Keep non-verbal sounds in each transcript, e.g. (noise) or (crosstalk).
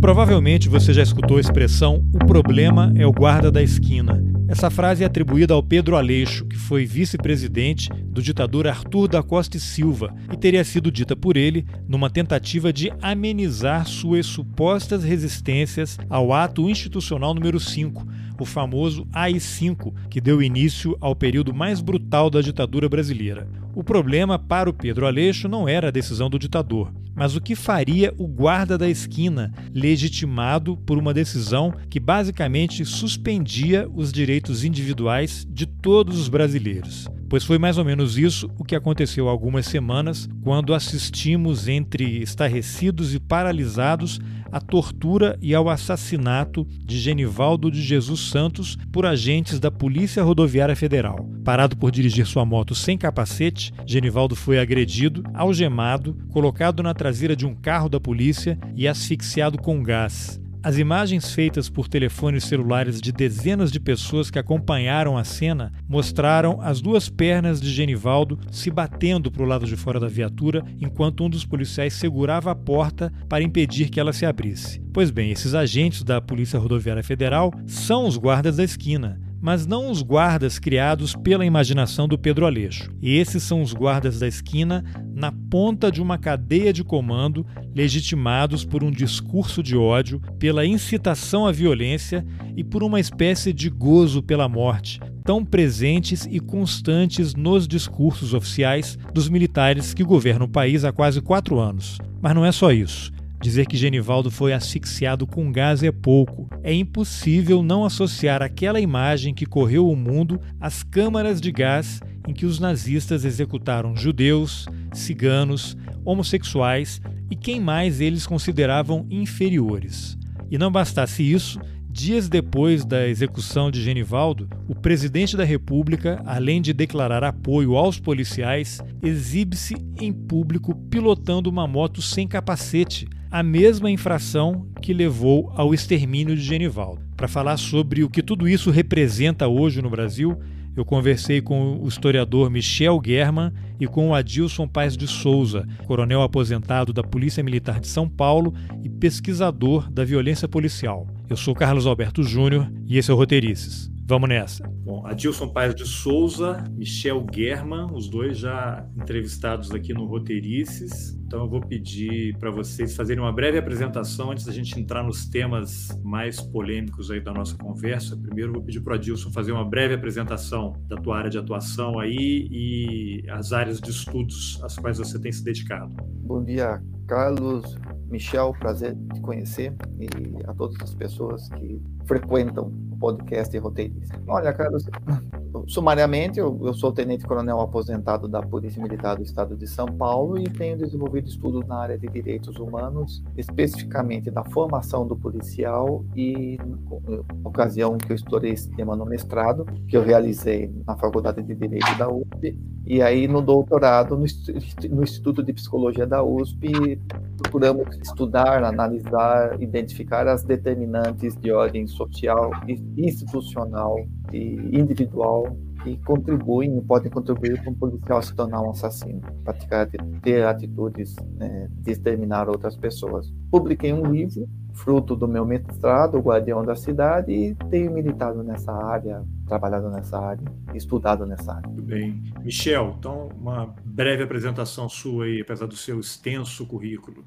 Provavelmente você já escutou a expressão o problema é o guarda da esquina. Essa frase é atribuída ao Pedro Aleixo, que foi vice-presidente do ditador Arthur da Costa e Silva e teria sido dita por ele numa tentativa de amenizar suas supostas resistências ao ato institucional número 5, o famoso AI-5, que deu início ao período mais brutal da ditadura brasileira. O problema para o Pedro Aleixo não era a decisão do ditador, mas o que faria o guarda da esquina, legitimado por uma decisão que basicamente suspendia os direitos individuais de todos os brasileiros. Pois foi mais ou menos isso o que aconteceu há algumas semanas, quando assistimos entre estarrecidos e paralisados à tortura e ao assassinato de Genivaldo de Jesus Santos por agentes da Polícia Rodoviária Federal. Parado por dirigir sua moto sem capacete, Genivaldo foi agredido, algemado, colocado na traseira de um carro da polícia e asfixiado com gás. As imagens feitas por telefones celulares de dezenas de pessoas que acompanharam a cena mostraram as duas pernas de Genivaldo se batendo para o lado de fora da viatura enquanto um dos policiais segurava a porta para impedir que ela se abrisse. Pois bem, esses agentes da Polícia Rodoviária Federal são os guardas da esquina mas não os guardas criados pela imaginação do Pedro Aleixo. Esses são os guardas da esquina na ponta de uma cadeia de comando, legitimados por um discurso de ódio, pela incitação à violência e por uma espécie de gozo pela morte, tão presentes e constantes nos discursos oficiais dos militares que governam o país há quase quatro anos. Mas não é só isso. Dizer que Genivaldo foi asfixiado com gás é pouco. É impossível não associar aquela imagem que correu o mundo às câmaras de gás em que os nazistas executaram judeus, ciganos, homossexuais e quem mais eles consideravam inferiores. E não bastasse isso, Dias depois da execução de Genivaldo, o presidente da República, além de declarar apoio aos policiais, exibe-se em público pilotando uma moto sem capacete, a mesma infração que levou ao extermínio de Genivaldo. Para falar sobre o que tudo isso representa hoje no Brasil, eu conversei com o historiador Michel German e com o Adilson Paes de Souza, coronel aposentado da Polícia Militar de São Paulo e pesquisador da violência policial. Eu sou Carlos Alberto Júnior e esse é o Roteirices. Vamos nessa. Bom, Adilson Paes de Souza, Michel German, os dois já entrevistados aqui no Roteirices. Então eu vou pedir para vocês fazerem uma breve apresentação antes da gente entrar nos temas mais polêmicos aí da nossa conversa. Primeiro eu vou pedir para o Adilson fazer uma breve apresentação da tua área de atuação aí e as áreas de estudos às quais você tem se dedicado. Bom dia, Carlos. Michel, prazer te conhecer e a todas as pessoas que frequentam o podcast Roteirista. Olha, Carlos, sumariamente, eu, eu sou tenente-coronel aposentado da Polícia Militar do Estado de São Paulo e tenho desenvolvido estudos na área de direitos humanos, especificamente da formação do policial e, ocasião que eu estudei esse tema no mestrado, que eu realizei na Faculdade de Direito da USP, e aí no doutorado, no, Instituto de Psicologia da USP, procuramos estudar, analisar, identificar as determinantes de ordem social, institucional e individual que contribuem podem contribuir para um policial se tornar um assassino, praticar, ter atitudes né, de exterminar outras pessoas. Publiquei um livro, fruto do meu mestrado, O Guardião da Cidade, e tenho militado nessa área, trabalhado nessa área, estudado nessa área. Muito bem. Michel, então, uma breve apresentação sua aí, apesar do seu extenso currículo.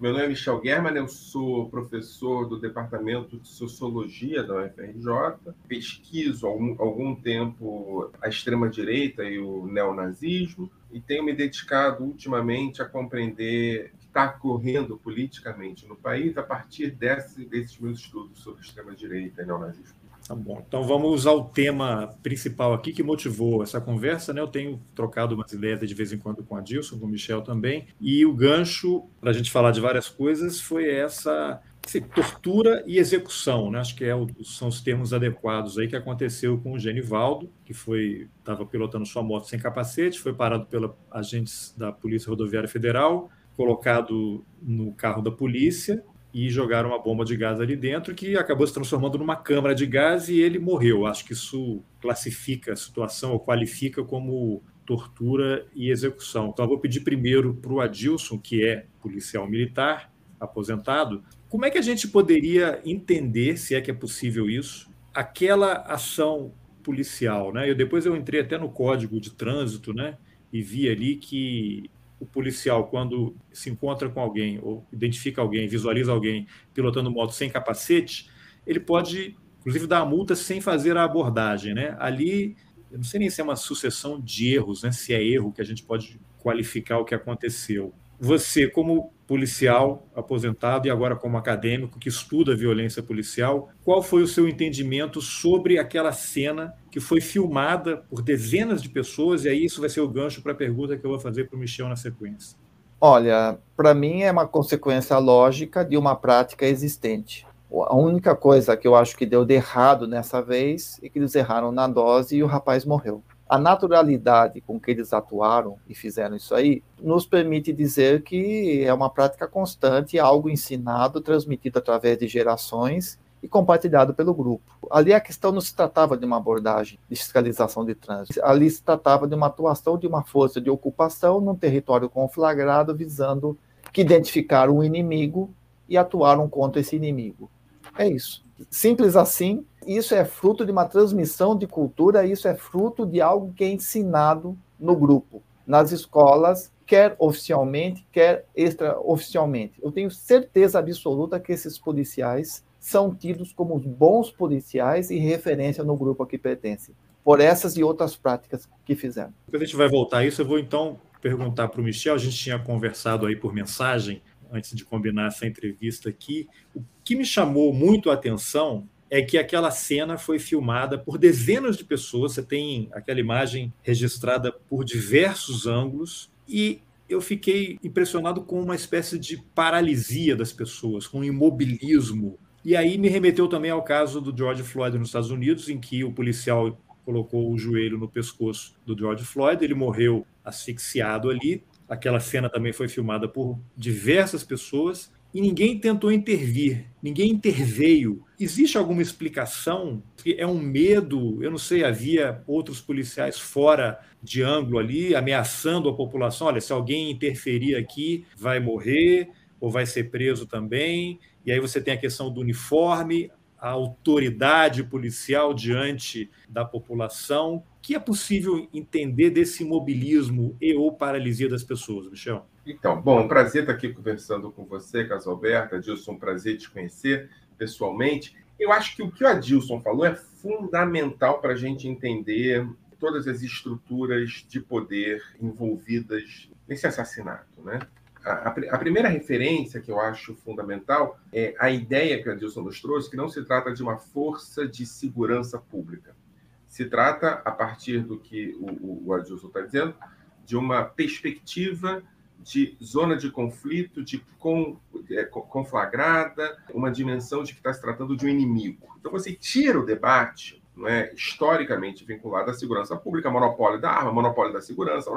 Meu nome é Michel German, eu sou professor do Departamento de Sociologia da UFRJ, pesquiso há algum, algum tempo a extrema-direita e o neonazismo, e tenho me dedicado ultimamente a compreender está ocorrendo politicamente no país a partir desse, desses meus estudos sobre extrema-direita e neonazismo. Tá bom. Então vamos usar o tema principal aqui que motivou essa conversa, né? Eu tenho trocado umas ideias de vez em quando com a Dilson, com o Michel também. E o gancho para a gente falar de várias coisas foi essa assim, tortura e execução, né? Acho que é o, são os termos adequados aí que aconteceu com o Genivaldo, que foi estava pilotando sua moto sem capacete, foi parado pela agentes da Polícia Rodoviária Federal, colocado no carro da polícia e jogaram uma bomba de gás ali dentro que acabou se transformando numa câmara de gás e ele morreu. Acho que isso classifica a situação ou qualifica como tortura e execução. Então eu vou pedir primeiro para o Adilson, que é policial militar, aposentado, como é que a gente poderia entender, se é que é possível isso, aquela ação policial, né? Eu depois eu entrei até no código de trânsito, né? E vi ali que o policial, quando se encontra com alguém, ou identifica alguém, visualiza alguém pilotando moto sem capacete, ele pode, inclusive, dar a multa sem fazer a abordagem. Né? Ali, eu não sei nem se é uma sucessão de erros, né? se é erro que a gente pode qualificar o que aconteceu. Você, como policial aposentado e agora como acadêmico que estuda violência policial, qual foi o seu entendimento sobre aquela cena que foi filmada por dezenas de pessoas? E aí isso vai ser o gancho para a pergunta que eu vou fazer para o Michel na sequência. Olha, para mim é uma consequência lógica de uma prática existente. A única coisa que eu acho que deu de errado nessa vez é que eles erraram na dose e o rapaz morreu a naturalidade com que eles atuaram e fizeram isso aí nos permite dizer que é uma prática constante, algo ensinado, transmitido através de gerações e compartilhado pelo grupo. Ali a questão não se tratava de uma abordagem de fiscalização de trânsito, ali se tratava de uma atuação de uma força de ocupação num território conflagrado visando que identificar um inimigo e atuaram contra esse inimigo. É isso. Simples assim, isso é fruto de uma transmissão de cultura, isso é fruto de algo que é ensinado no grupo, nas escolas, quer oficialmente, quer extraoficialmente. Eu tenho certeza absoluta que esses policiais são tidos como bons policiais e referência no grupo a que pertencem, por essas e outras práticas que fizeram. Quando a gente vai voltar a isso, eu vou então perguntar para o Michel, a gente tinha conversado aí por mensagem, antes de combinar essa entrevista aqui, o que me chamou muito a atenção é que aquela cena foi filmada por dezenas de pessoas. Você tem aquela imagem registrada por diversos ângulos e eu fiquei impressionado com uma espécie de paralisia das pessoas, com um imobilismo. E aí me remeteu também ao caso do George Floyd nos Estados Unidos, em que o policial colocou o joelho no pescoço do George Floyd, ele morreu asfixiado ali. Aquela cena também foi filmada por diversas pessoas e ninguém tentou intervir, ninguém interveio. Existe alguma explicação? É um medo? Eu não sei, havia outros policiais fora de ângulo ali, ameaçando a população: olha, se alguém interferir aqui, vai morrer ou vai ser preso também. E aí você tem a questão do uniforme, a autoridade policial diante da população. O que é possível entender desse imobilismo e ou paralisia das pessoas, Michel? Então, bom, um prazer estar aqui conversando com você, Casalberto. Adilson, um prazer te conhecer pessoalmente. Eu acho que o que o Adilson falou é fundamental para a gente entender todas as estruturas de poder envolvidas nesse assassinato, né? A, a, primeira referência que eu acho fundamental é a ideia que o Adilson nos trouxe, que não se trata de uma força de segurança pública. Se trata, a partir do que o, o Adilson está dizendo, de uma perspectiva de zona de conflito, de é, conflagrada, uma dimensão de que está se tratando de um inimigo. Então você tira o debate, não é, historicamente vinculado à segurança pública, monopólio da arma, monopólio da segurança,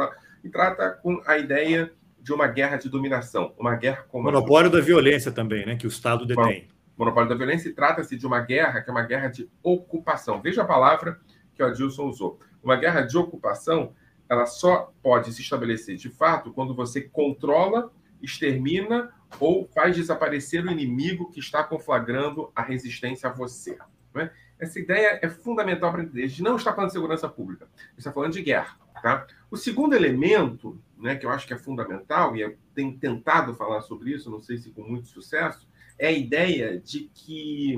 e trata com a ideia de uma guerra de dominação, uma guerra com monopólio da violência também, né, que o Estado detém. Monopólio da violência e trata-se de uma guerra que é uma guerra de ocupação. Veja a palavra que o Adilson usou. Uma guerra de ocupação ela só pode se estabelecer de fato quando você controla, extermina ou faz desaparecer o inimigo que está conflagrando a resistência a você. É? Essa ideia é fundamental para entender. A gente não está falando de segurança pública, a gente está falando de guerra. Tá? O segundo elemento, né, que eu acho que é fundamental, e eu tenho tentado falar sobre isso, não sei se com muito sucesso, é a ideia de que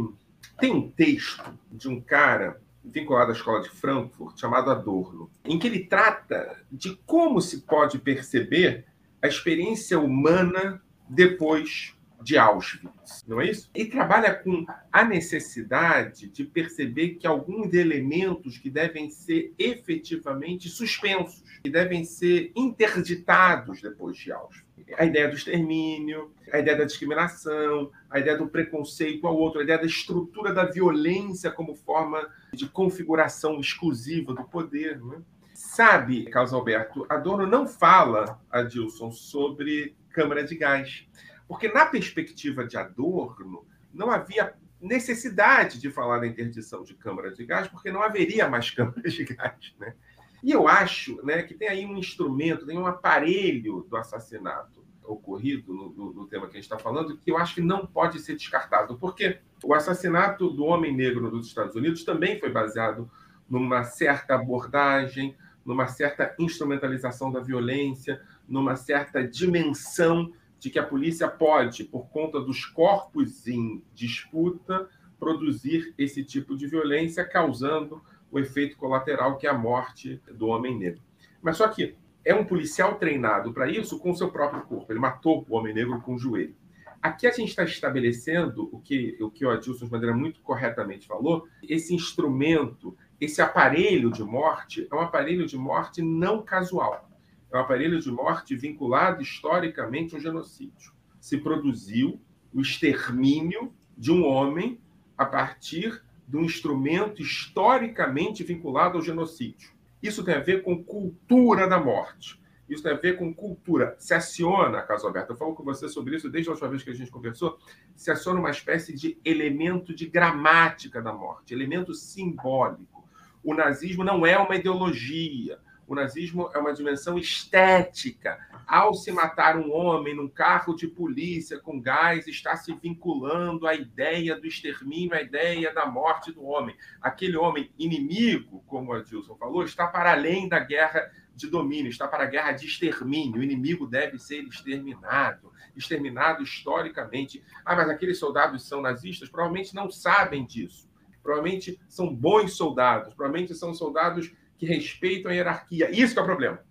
tem um texto de um cara vinculado à escola de Frankfurt, chamado Adorno, em que ele trata de como se pode perceber a experiência humana depois de Auschwitz, não é isso? E trabalha com a necessidade de perceber que alguns elementos que devem ser efetivamente suspensos, que devem ser interditados depois de Auschwitz. A ideia do extermínio, a ideia da discriminação, a ideia do preconceito ao outro, a ideia da estrutura da violência como forma de configuração exclusiva do poder. Né? Sabe, Carlos Alberto, Adorno não fala, Adilson, sobre câmara de gás. Porque, na perspectiva de Adorno, não havia necessidade de falar da interdição de câmara de gás, porque não haveria mais (laughs) câmaras de gás. Né? E eu acho né, que tem aí um instrumento, tem um aparelho do assassinato ocorrido no, no, no, tema que a gente está falando, que eu acho que não pode ser descartado, porque o assassinato do homem negro nos Estados Unidos também foi baseado numa certa abordagem, numa certa instrumentalização da violência, numa certa dimensão de que a polícia pode, por conta dos corpos em disputa, produzir esse tipo de violência, causando o efeito colateral que é a morte do homem negro. Mas só que é um policial treinado para isso com o seu próprio corpo. Ele matou o homem negro com o joelho. Aqui a gente está estabelecendo o que o, que o Adilson de maneira muito corretamente falou, esse instrumento, esse aparelho de morte, é um aparelho de morte não casual. É um aparelho de morte vinculado historicamente ao genocídio. Se produziu o extermínio de um homem a partir de um instrumento historicamente vinculado ao genocídio. Isso tem a ver com cultura da morte. Isso tem a ver com cultura. Se aciona, Caso Alberto, eu falo com você sobre isso desde a última vez que a gente conversou, se aciona uma espécie de elemento de gramática da morte, elemento simbólico. O nazismo não é uma ideologia, o nazismo é uma dimensão estética. Ao se matar um homem num carro de polícia com gás, está se vinculando à ideia do extermínio, à ideia da morte do homem. Aquele homem inimigo, como a Dilson falou, está para além da guerra de domínio, está para a guerra de extermínio. O inimigo deve ser exterminado, exterminado historicamente. Ah, mas aqueles soldados são nazistas? Provavelmente não sabem disso. Provavelmente são bons soldados, provavelmente são soldados que respeitam a hierarquia. Isso é o problema.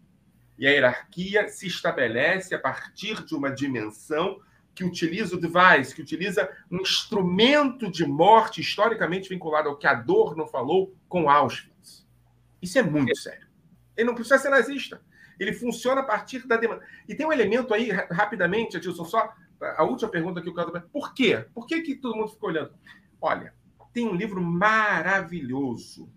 E a hierarquia se estabelece a partir de uma dimensão que utiliza o device, que utiliza um instrumento de morte historicamente vinculado ao que a dor não falou com Auschwitz. Isso é muito sério. Ele não precisa ser nazista. Ele funciona a partir da demanda. E tem um elemento aí, rapidamente, Adilson, só a última pergunta que eu quero. Por quê? Por que, que todo mundo ficou olhando? Olha, tem um livro maravilhoso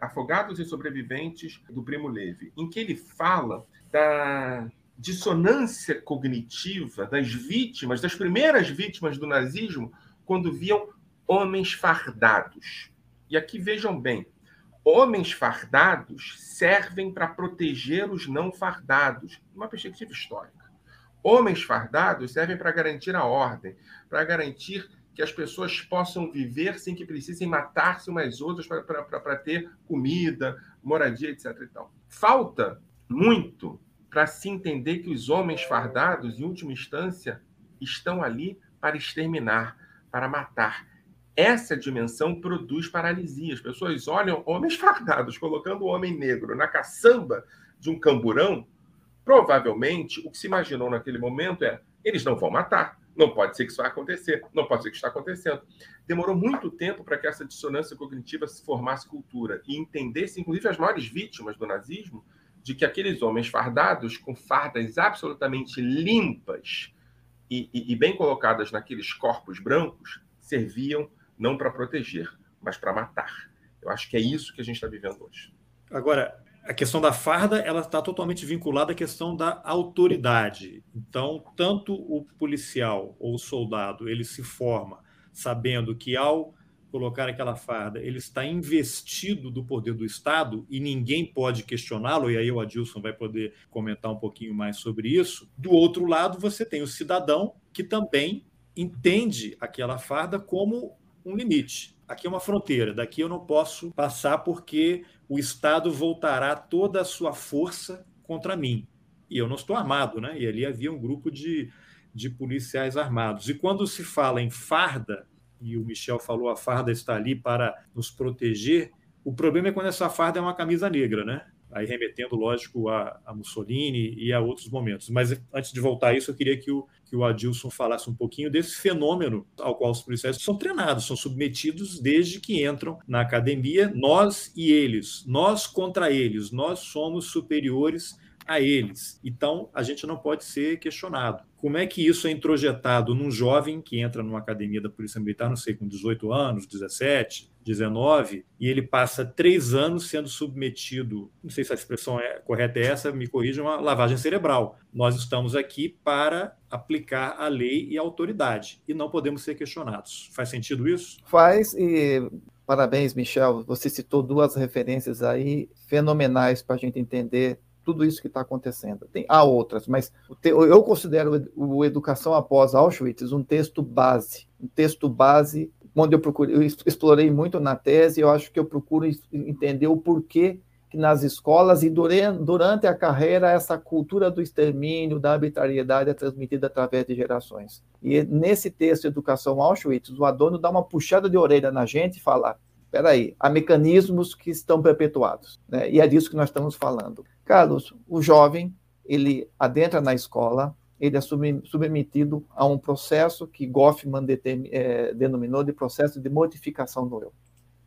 Afogados e Sobreviventes do Primo Levi, em que ele fala da dissonância cognitiva das vítimas, das primeiras vítimas do nazismo, quando viam homens fardados. E aqui vejam bem, homens fardados servem para proteger os não fardados, uma perspectiva histórica. Homens fardados servem para garantir a ordem, para garantir que as pessoas possam viver sem que precisem matar-se umas outras para ter comida, moradia, etc. Então, falta muito para se entender que os homens fardados, em última instância, estão ali para exterminar, para matar. Essa dimensão produz paralisia. As pessoas olham homens fardados colocando o homem negro na caçamba de um camburão. Provavelmente, o que se imaginou naquele momento é: eles não vão matar, não pode ser que isso vai acontecer, não pode ser que está acontecendo. Demorou muito tempo para que essa dissonância cognitiva se formasse cultura e entendesse, inclusive, as maiores vítimas do nazismo, de que aqueles homens fardados, com fardas absolutamente limpas e, e, e bem colocadas naqueles corpos brancos, serviam não para proteger, mas para matar. Eu acho que é isso que a gente está vivendo hoje. Agora, a questão da farda ela está totalmente vinculada à questão da autoridade. Então, tanto o policial ou o soldado ele se forma sabendo que ao colocar aquela farda ele está investido do poder do Estado e ninguém pode questioná-lo. E aí o Adilson vai poder comentar um pouquinho mais sobre isso. Do outro lado, você tem o cidadão que também entende aquela farda como um limite. Aqui é uma fronteira, daqui eu não posso passar porque o Estado voltará toda a sua força contra mim. E eu não estou armado, né? E ali havia um grupo de, de policiais armados. E quando se fala em farda, e o Michel falou, a farda está ali para nos proteger, o problema é quando essa farda é uma camisa negra, né? aí remetendo, lógico, a, a, Mussolini e a outros momentos. Mas antes de voltar a isso, eu queria que o, que o Adilson falasse um pouquinho desse fenômeno ao qual os policiais são treinados, são submetidos desde que entram na academia, nós e eles, nós contra eles, nós somos superiores a eles. Então, a gente não pode ser questionado. Como é que isso é introjetado num jovem que entra numa academia da Polícia Militar, não sei, com 18 anos, 17, 19, e ele passa três anos sendo submetido, não sei se a expressão é correta é essa, me corrijam, uma lavagem cerebral. Nós estamos aqui para aplicar a lei e a autoridade, e não podemos ser questionados. Faz sentido isso? Faz, e parabéns, Michel. Você citou duas referências aí fenomenais para a gente entender tudo isso que está acontecendo. Tem, há outras, mas eu considero o Educação Após Auschwitz um texto base, um texto base onde eu procurei, eu explorei muito na tese, eu acho que eu procuro entender o porquê que nas escolas e durante, a carreira essa cultura do extermínio, da arbitrariedade é transmitida através de gerações. E nesse texto Educação Auschwitz, o Adorno dá uma puxada de orelha na gente e fala: espera aí, há mecanismos que estão perpetuados, né? E é disso que nós estamos falando. Carlos, o jovem, ele adentra na escola, ele é submetido a um processo que Goffman é, denominou de processo de modificação do eu.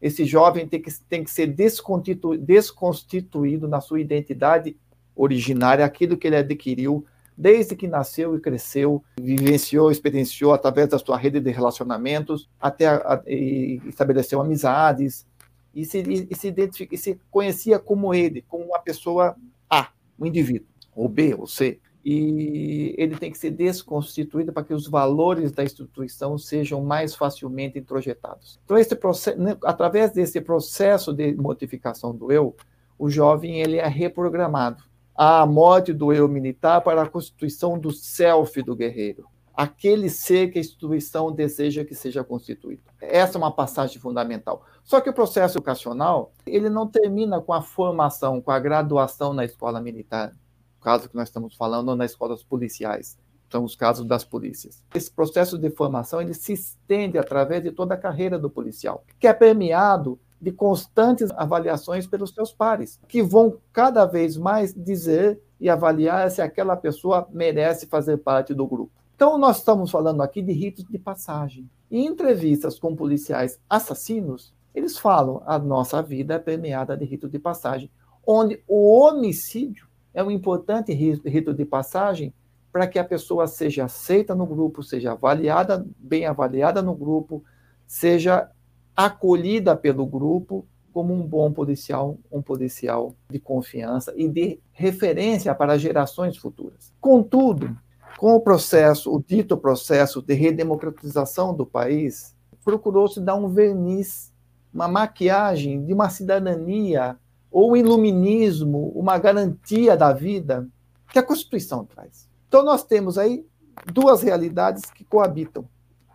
Esse jovem tem que, tem que ser desconstituído na sua identidade originária, aquilo que ele adquiriu desde que nasceu e cresceu, vivenciou, experienciou através da sua rede de relacionamentos, até a, a, estabeleceu amizades, e se, e, se e se conhecia como ele, como uma pessoa A, um indivíduo, ou B, ou C. E ele tem que ser desconstituído para que os valores da instituição sejam mais facilmente introjetados. Então, esse processo, né, através desse processo de modificação do eu, o jovem ele é reprogramado a morte do eu militar para a constituição do self do guerreiro, aquele ser que a instituição deseja que seja constituído. Essa é uma passagem fundamental. Só que o processo educacional, ele não termina com a formação, com a graduação na escola militar, caso que nós estamos falando, ou nas escolas policiais, são os casos das polícias. Esse processo de formação, ele se estende através de toda a carreira do policial, que é permeado de constantes avaliações pelos seus pares, que vão cada vez mais dizer e avaliar se aquela pessoa merece fazer parte do grupo. Então, nós estamos falando aqui de ritos de passagem. Em entrevistas com policiais assassinos, eles falam a nossa vida é permeada de rito de passagem, onde o homicídio é um importante rito de passagem para que a pessoa seja aceita no grupo, seja avaliada, bem avaliada no grupo, seja acolhida pelo grupo como um bom policial, um policial de confiança e de referência para gerações futuras. Contudo, com o processo, o dito processo de redemocratização do país, procurou-se dar um verniz, uma maquiagem de uma cidadania ou um iluminismo, uma garantia da vida que a Constituição traz. Então nós temos aí duas realidades que coabitam.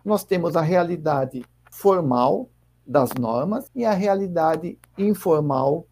Nós temos a realidade formal, das normas e a realidade informal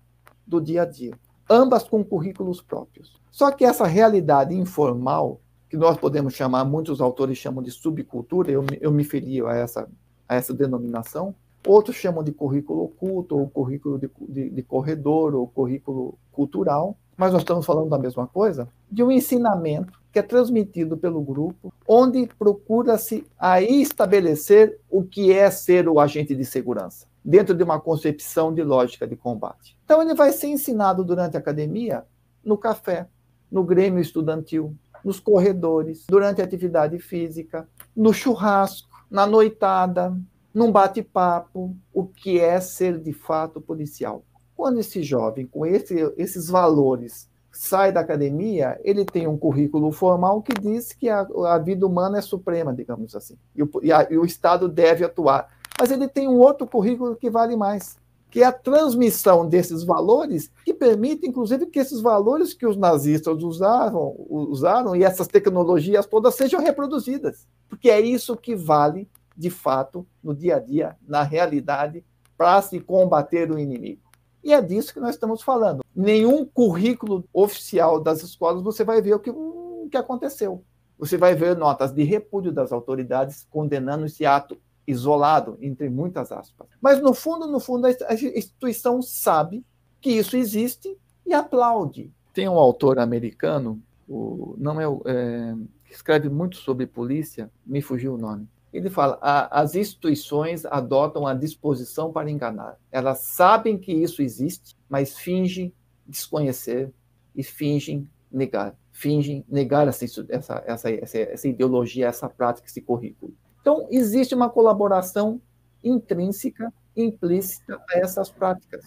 do dia a dia, ambas com currículos próprios. Só que essa realidade informal, que nós podemos chamar, muitos autores chamam de subcultura, eu, eu me filio a essa, a essa denominação, outros chamam de currículo oculto, ou currículo de, de, de corredor, ou currículo cultural, mas nós estamos falando da mesma coisa, de um ensinamento que é transmitido pelo grupo, onde procura-se aí estabelecer o que é ser o agente de segurança, dentro de uma concepção de lógica de combate. Então ele vai ser ensinado durante a academia, no café, no grêmio estudantil, nos corredores, durante a atividade física, no churrasco, na noitada, num bate-papo, o que é ser de fato policial. Quando esse jovem, com esse, esses valores, sai da academia, ele tem um currículo formal que diz que a, a vida humana é suprema, digamos assim, e o, e, a, e o Estado deve atuar. Mas ele tem um outro currículo que vale mais, que é a transmissão desses valores, que permite, inclusive, que esses valores que os nazistas usaram, usaram e essas tecnologias todas sejam reproduzidas. Porque é isso que vale, de fato, no dia a dia, na realidade, para se combater o inimigo. E é disso que nós estamos falando. Nenhum currículo oficial das escolas você vai ver o que, o que aconteceu. Você vai ver notas de repúdio das autoridades condenando esse ato isolado, entre muitas aspas. Mas, no fundo, no fundo, a instituição sabe que isso existe e aplaude. Tem um autor americano, o, não é, é, que escreve muito sobre polícia, me fugiu o nome, ele fala: as instituições adotam a disposição para enganar. Elas sabem que isso existe, mas fingem desconhecer e fingem negar. Fingem negar essa, essa, essa, essa ideologia, essa prática, esse currículo. Então, existe uma colaboração intrínseca, implícita a essas práticas.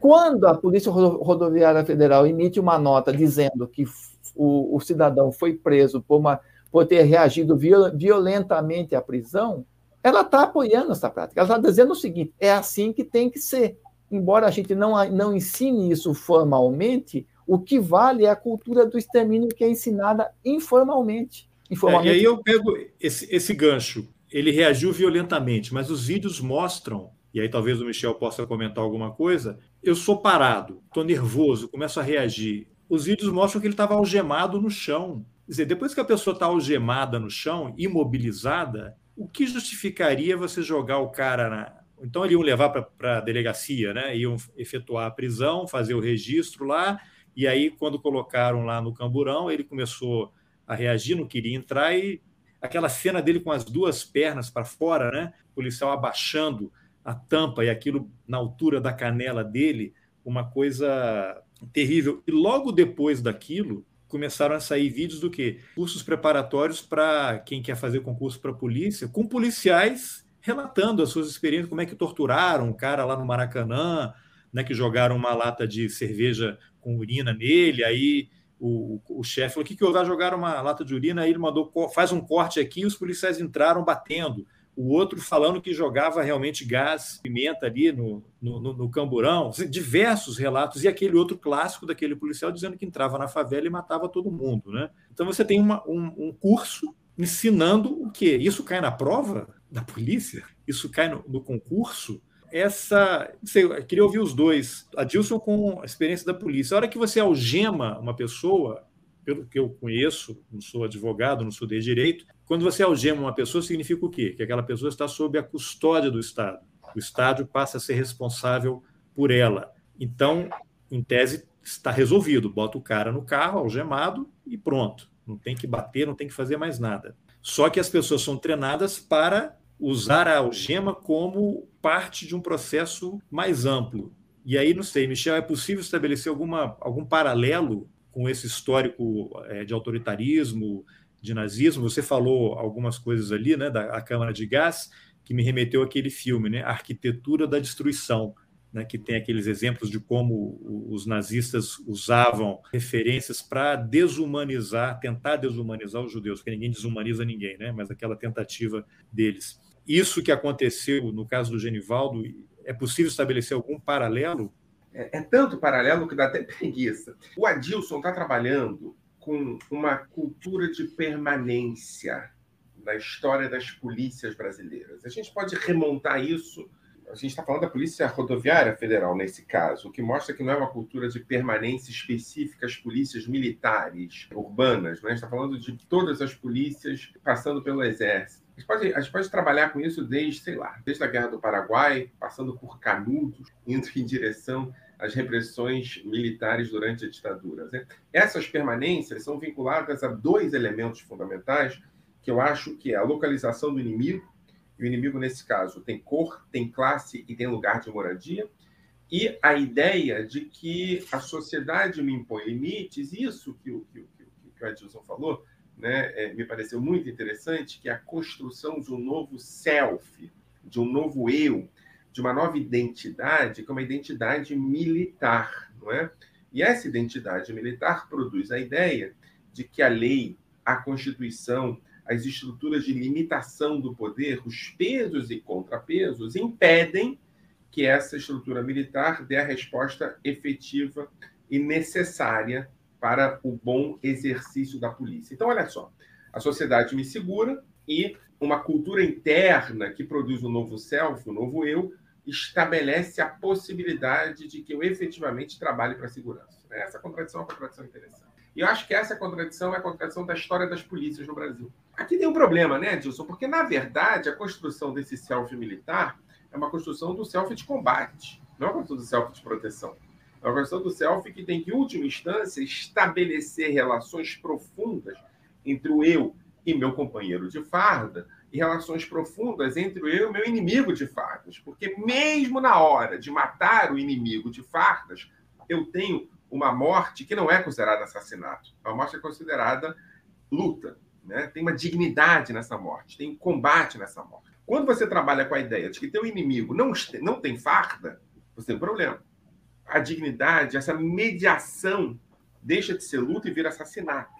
Quando a Polícia Rodoviária Federal emite uma nota dizendo que o, o cidadão foi preso por uma por ter reagido violentamente à prisão, ela está apoiando essa prática. Ela está dizendo o seguinte: é assim que tem que ser. Embora a gente não, não ensine isso formalmente, O que vale é a cultura do extermínio que é ensinada informalmente. informalmente. É, e aí eu pego esse, esse gancho. Ele reagiu violentamente, mas os vídeos mostram, e aí talvez o Michel possa comentar alguma coisa. Eu sou parado, estou nervoso, começo a reagir. Os vídeos mostram que ele estava algemado no chão. Quer dizer, depois que a pessoa está algemada no chão, imobilizada, o que justificaria você jogar o cara na, então, eles iam levar para a delegacia, né? iam efetuar a prisão, fazer o registro lá, e aí, quando colocaram lá no camburão, ele começou a reagir, não queria entrar, e aquela cena dele com as duas pernas para fora, né? o policial abaixando a tampa e aquilo na altura da canela dele, uma coisa terrível. E logo depois daquilo, começaram a sair vídeos do que? Cursos preparatórios para quem quer fazer concurso para polícia, com policiais relatando as suas experiências, como é que torturaram um cara lá no Maracanã, né, que jogaram uma lata de cerveja com urina nele, aí o, o chefe falou, o que, que houve? Jogaram uma lata de urina, aí ele mandou, faz um corte aqui, e os policiais entraram batendo. O outro falando que jogava realmente gás, pimenta ali no, no, no camburão, diversos relatos, e aquele outro clássico daquele policial dizendo que entrava na favela e matava todo mundo. Né? Então você tem uma, um, um curso ensinando o quê? Isso cai na prova? da polícia, isso cai no, no concurso. Essa. Sei, eu queria ouvir os dois. A Dilson com a experiência da polícia. A hora que você algema uma pessoa, pelo que eu conheço, não sou advogado, não sou de direito, quando você algema uma pessoa, significa o quê? Que aquela pessoa está sob a custódia do Estado. O Estado passa a ser responsável por ela. Então, em tese, está resolvido. Bota o cara no carro, algemado, e pronto. Não tem que bater, não tem que fazer mais nada. Só que as pessoas são treinadas para usar a algema como parte de um processo mais amplo. E aí, não sei, Michel, é possível estabelecer alguma, algum paralelo com esse histórico é, de autoritarismo, de nazismo? Você falou algumas coisas ali, né, da Câmara de Gás, que me remeteu àquele filme, né, Arquitetura da Destruição, né, que tem aqueles exemplos de como os nazistas usavam referências para desumanizar, tentar desumanizar os judeus, porque ninguém desumaniza ninguém, né, mas aquela tentativa deles. Isso que aconteceu no caso do Genivaldo, é possível estabelecer algum paralelo? É, é tanto paralelo que dá até (laughs) preguiça. O Adilson está trabalhando com uma cultura de permanência na história das polícias brasileiras. A gente pode remontar isso a gente está falando da Polícia Rodoviária Federal nesse caso, o que mostra que não é uma cultura de permanência específica às polícias militares urbanas, né? a gente está falando de todas as polícias passando pelo Exército. A gente, pode, a gente pode trabalhar com isso desde, sei lá, desde a Guerra do Paraguai, passando por Canudos, (laughs) indo em direção às repressões militares durante a ditadura. Né? Essas permanências são vinculadas a dois elementos fundamentais que eu acho que é a localização do inimigo e o inimigo, nesse caso, tem cor, tem classe e tem lugar de moradia. E a ideia de que a sociedade me impõe limites, isso que o, que, que o Edilson falou, né, é, me pareceu muito interessante, que é a construção de um novo self, de um novo eu, de uma nova identidade, que é uma identidade militar, não é? E essa identidade militar produz a ideia de que a lei, a Constituição, as estruturas de limitação do poder, os pesos e contrapesos, impedem que essa estrutura militar dê a resposta efetiva e necessária para o bom exercício da polícia. Então, olha só, a sociedade me segura e uma cultura interna que produz um novo self, um novo eu, estabelece a possibilidade de que eu efetivamente trabalhe para a segurança. Essa contradição é uma contradição interessante. E eu acho que essa contradição é a contradição da história das polícias no Brasil. Aqui tem um problema, né, Dilson? Porque, na verdade, a construção desse self militar é uma construção do self de combate, não é uma construção do self de proteção. É uma construção do self que tem que, em última instância, estabelecer relações profundas entre o eu e meu companheiro de farda e relações profundas entre eu e meu inimigo de fardas. Porque mesmo na hora de matar o inimigo de fardas, eu tenho uma morte que não é considerada assassinato. A morte é considerada luta. Né? Tem uma dignidade nessa morte, tem combate nessa morte. Quando você trabalha com a ideia de que teu inimigo não, não tem farda, você tem um problema. A dignidade, essa mediação, deixa de ser luta e vira assassinato.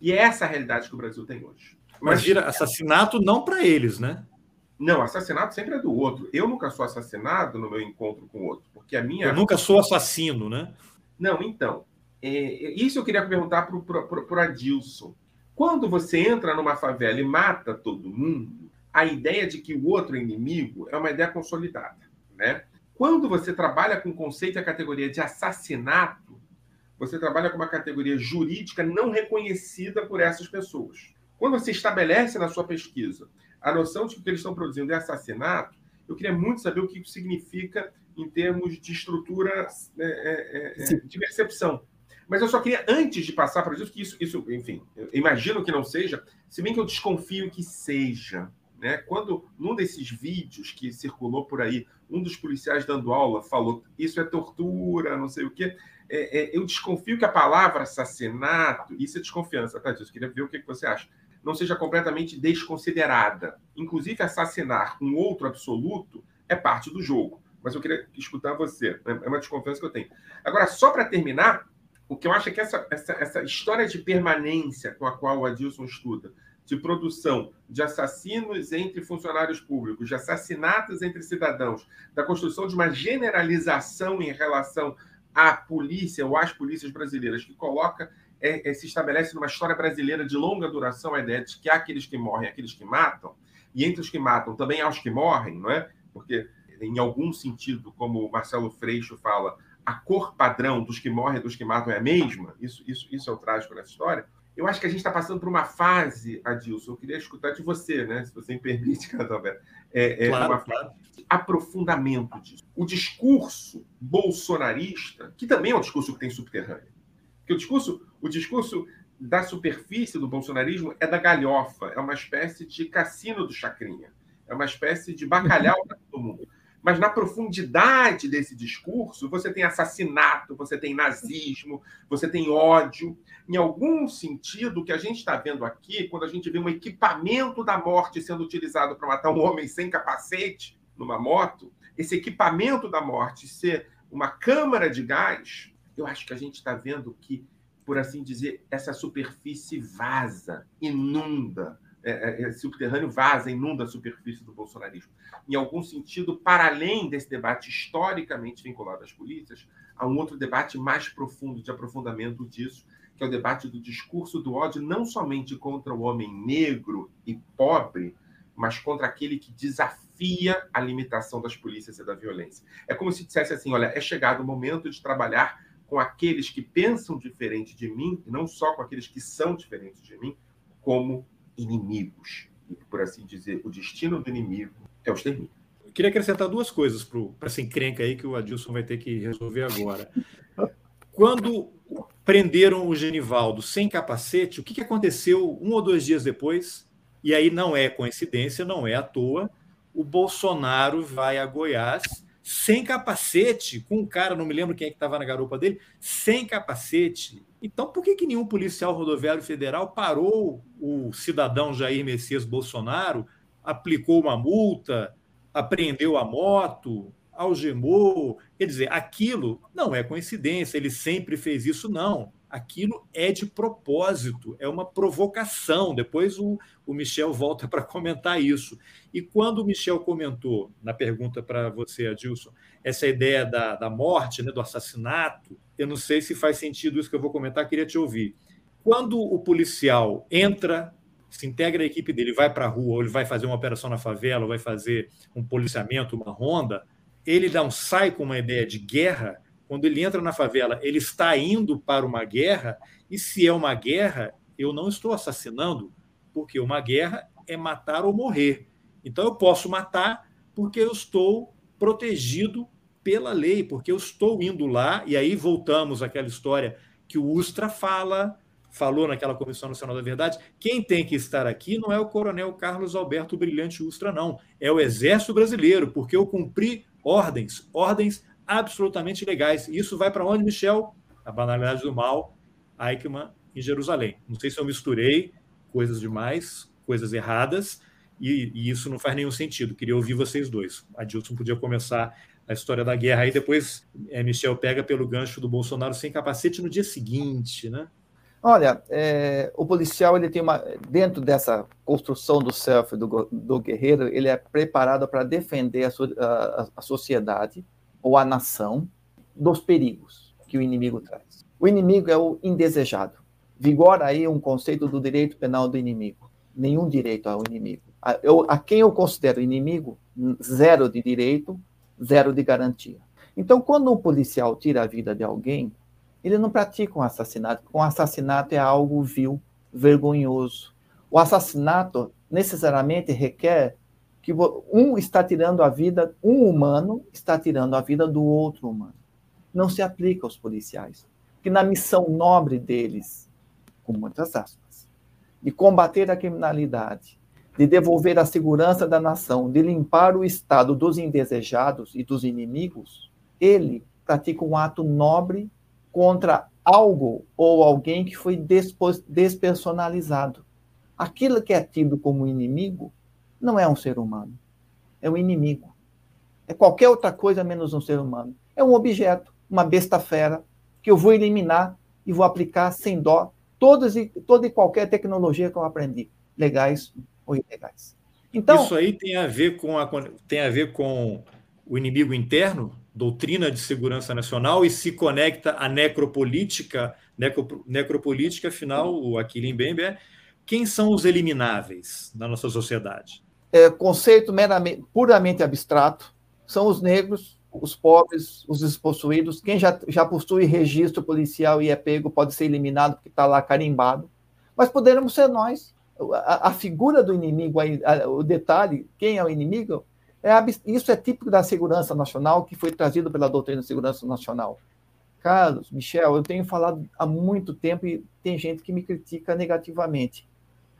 E é essa a realidade que o Brasil tem hoje. Mas, Mas vira assassinato não para eles, né? Não, assassinato sempre é do outro. Eu nunca sou assassinado no meu encontro com o outro, porque a minha. Eu nunca sou assassino, né? Não, então, é, isso eu queria perguntar para o Adilson. Quando você entra numa favela e mata todo mundo, a ideia de que o outro é inimigo é uma ideia consolidada. Né? Quando você trabalha com o conceito e a categoria de assassinato, você trabalha com uma categoria jurídica não reconhecida por essas pessoas. Quando você estabelece na sua pesquisa a noção de que o que eles estão produzindo é assassinato, eu queria muito saber o que isso significa em termos de estrutura é, é, é, de percepção. Mas eu só queria, antes de passar para isso, que isso, isso, enfim, imagino que não seja, se bem que eu desconfio que seja. Né? Quando, num desses vídeos que circulou por aí, um dos policiais dando aula falou isso é tortura, não sei o quê, é, é, eu desconfio que a palavra assassinato, isso é desconfiança, tá, disso? Queria ver o que, você acha, não seja completamente desconsiderada. Inclusive, assassinar um outro absoluto é parte do jogo. Mas eu queria escutar você, né? é uma desconfiança que eu tenho. Agora, só para terminar, o que eu acho é que essa, essa, essa história de permanência com a qual o Adilson estuda, de produção de assassinos entre funcionários públicos, de assassinatos entre cidadãos, da construção de uma generalização em relação à polícia ou às polícias brasileiras, que coloca, é, é, se estabelece numa história brasileira de longa duração a ideia de que há aqueles que morrem, aqueles que matam, e entre os que matam também há os que morrem, não é? Porque, em algum sentido, como o Marcelo Freixo fala, a cor padrão dos que morrem e dos que matam é a mesma, isso, isso, isso é o trágico nessa história, eu acho que a gente está passando por uma fase, Adilson, eu queria escutar de você, né? se você me permite, (laughs) Casalberto, é, é claro, uma claro. de aprofundamento disso. O discurso bolsonarista, que também é um discurso que tem subterrâneo, que o discurso, o discurso da superfície do bolsonarismo é da galhofa, é uma espécie de cassino do chacrinha, é uma espécie de bacalhau (laughs) para todo mundo. Mas na profundidade desse discurso, você tem assassinato, você tem nazismo, você tem ódio. Em algum sentido, o que a gente está vendo aqui, quando a gente vê um equipamento da morte sendo utilizado para matar um homem sem capacete numa moto, esse equipamento da morte ser uma câmara de gás, eu acho que a gente está vendo que, por assim dizer, essa superfície vaza, inunda é, é, é, subterrâneo vaza, inunda a superfície do bolsonarismo. Em algum sentido, para além desse debate historicamente vinculado às polícias, há um outro debate mais profundo, de aprofundamento disso, que é o debate do discurso do ódio, não somente contra o homem negro e pobre, mas contra aquele que desafia a limitação das polícias e da violência. É como se dissesse assim: olha, é chegado o momento de trabalhar com aqueles que pensam diferente de mim, e não só com aqueles que são diferentes de mim, como inimigos. E, por assim dizer, o destino do inimigo é o extermínio. Eu queria acrescentar duas coisas para essa encrenca aí que o Adilson vai ter que resolver agora. Quando prenderam o Genivaldo sem capacete, o que, que aconteceu um ou dois dias depois? E aí não é coincidência, não é à toa. O Bolsonaro vai a Goiás sem capacete, com um cara, não me lembro quem é que estava na garupa dele, sem capacete. Então, por que, que nenhum policial rodoviário federal parou o cidadão Jair Messias Bolsonaro, aplicou uma multa, apreendeu a moto, algemou? Quer dizer, aquilo não é coincidência, ele sempre fez isso, não aquilo é de propósito, é uma provocação. Depois o, o Michel volta (laughs) para comentar isso. E quando o Michel comentou, na pergunta para você, Adilson, essa ideia da, da morte, né, do assassinato, eu não sei se faz sentido isso que eu vou comentar, queria te ouvir. Quando o policial entra, se integra a equipe dele, vai para a rua, ou ele vai fazer uma operação na favela, ou vai fazer um policiamento, uma ronda, ele não sai com uma ideia de guerra, quando ele entra na favela, ele está indo para uma guerra, e se é uma guerra, eu não estou assassinando, porque uma guerra é matar ou morrer. Então eu posso matar porque eu estou protegido pela lei, porque eu estou indo lá, e aí voltamos àquela história que o Ustra fala, falou naquela Comissão Nacional da Verdade, quem tem que estar aqui não é o Coronel Carlos Alberto Brilhante Ustra, não, é o Exército Brasileiro, porque eu cumpri ordens, ordens absolutamente legais. E isso vai para onde, Michel? A banalidade do mal, Eichmann em Jerusalém. Não sei se eu misturei coisas demais, coisas erradas, e, e, isso não faz nenhum sentido. Queria ouvir vocês dois. A Dilson podia começar a história da guerra, aí depois é, Michel pega pelo gancho do Bolsonaro sem capacete no dia seguinte, né? Olha, é, o policial ele tem uma dentro dessa construção do self do, do guerreiro, ele é preparado para defender a, a, a sociedade ou a nação dos perigos que o inimigo traz. O inimigo é o indesejado. Vigora aí um conceito do direito penal do inimigo. Nenhum direito ao inimigo. A, eu, a quem eu considero inimigo, zero de direito, zero de garantia. Então, quando um policial tira a vida de alguém, ele não pratica um assassinato, porque um assassinato é algo vil, vergonhoso. O assassinato necessariamente requer que um está tirando a vida, um humano está tirando a vida do outro humano. Não se aplica aos policiais. Que na missão nobre deles, com muitas aspas, de combater a criminalidade, de devolver a segurança da nação, de limpar o Estado dos indesejados e dos inimigos, ele pratica um ato nobre contra algo ou alguém que foi despersonalizado. Aquilo que é tido como inimigo não é um ser humano, é um inimigo. É qualquer outra coisa menos um ser humano. É um objeto, uma besta fera, que eu vou eliminar e vou aplicar sem dó todas e, toda e qualquer tecnologia que eu aprendi, legais ou ilegais. Então, Isso aí tem a ver com, a, tem a ver com o inimigo interno, doutrina de segurança nacional, e se conecta à necropolítica, necro, necropolítica, afinal, o Aquilim Bembe é quem são os elimináveis na nossa sociedade? É, conceito meramente, puramente abstrato, são os negros, os pobres, os despossuídos. Quem já, já possui registro policial e é pego pode ser eliminado porque está lá carimbado. Mas poderemos ser nós. A, a figura do inimigo, a, o detalhe, quem é o inimigo, é, isso é típico da segurança nacional, que foi trazido pela doutrina de segurança nacional. Carlos, Michel, eu tenho falado há muito tempo e tem gente que me critica negativamente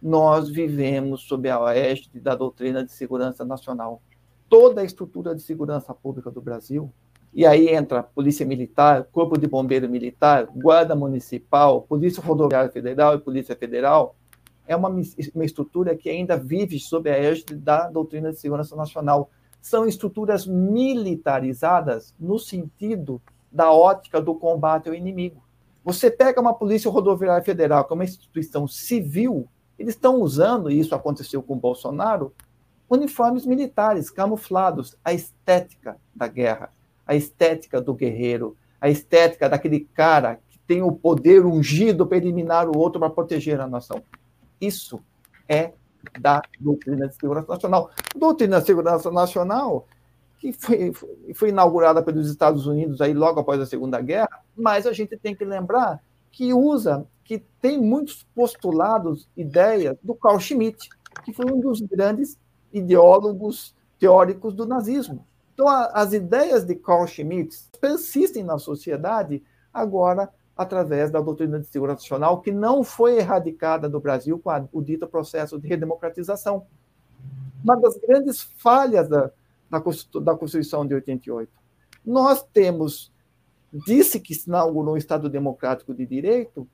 nós vivemos sob a égide da doutrina de segurança nacional. Toda a estrutura de segurança pública do Brasil, e aí entra Polícia Militar, Corpo de Bombeiro Militar, Guarda Municipal, Polícia Rodoviária Federal e Polícia Federal, é uma, uma estrutura que ainda vive sob a égide da doutrina de segurança nacional. São estruturas militarizadas no sentido da ótica do combate ao inimigo. Você pega uma Polícia Rodoviária Federal, que é uma instituição civil, eles estão usando, e isso aconteceu com Bolsonaro, uniformes militares camuflados, a estética da guerra, a estética do guerreiro, a estética daquele cara que tem o poder ungido para eliminar o outro para proteger a nação. Isso é da doutrina de segurança nacional. Doutrina de segurança nacional que foi, foi inaugurada pelos Estados Unidos aí logo após a Segunda Guerra, mas a gente tem que lembrar que usa que tem muitos postulados, ideias do Carl Schmitt, que foi um dos grandes ideólogos teóricos do nazismo. Então, a, as ideias de Carl Schmitt persistem na sociedade agora através da doutrina de segurança nacional, que não foi erradicada do Brasil com a, o dito processo de redemocratização. Uma das grandes falhas da, da, da Constituição de 88. Nós temos, disse que se inaugurou um Estado democrático de direito,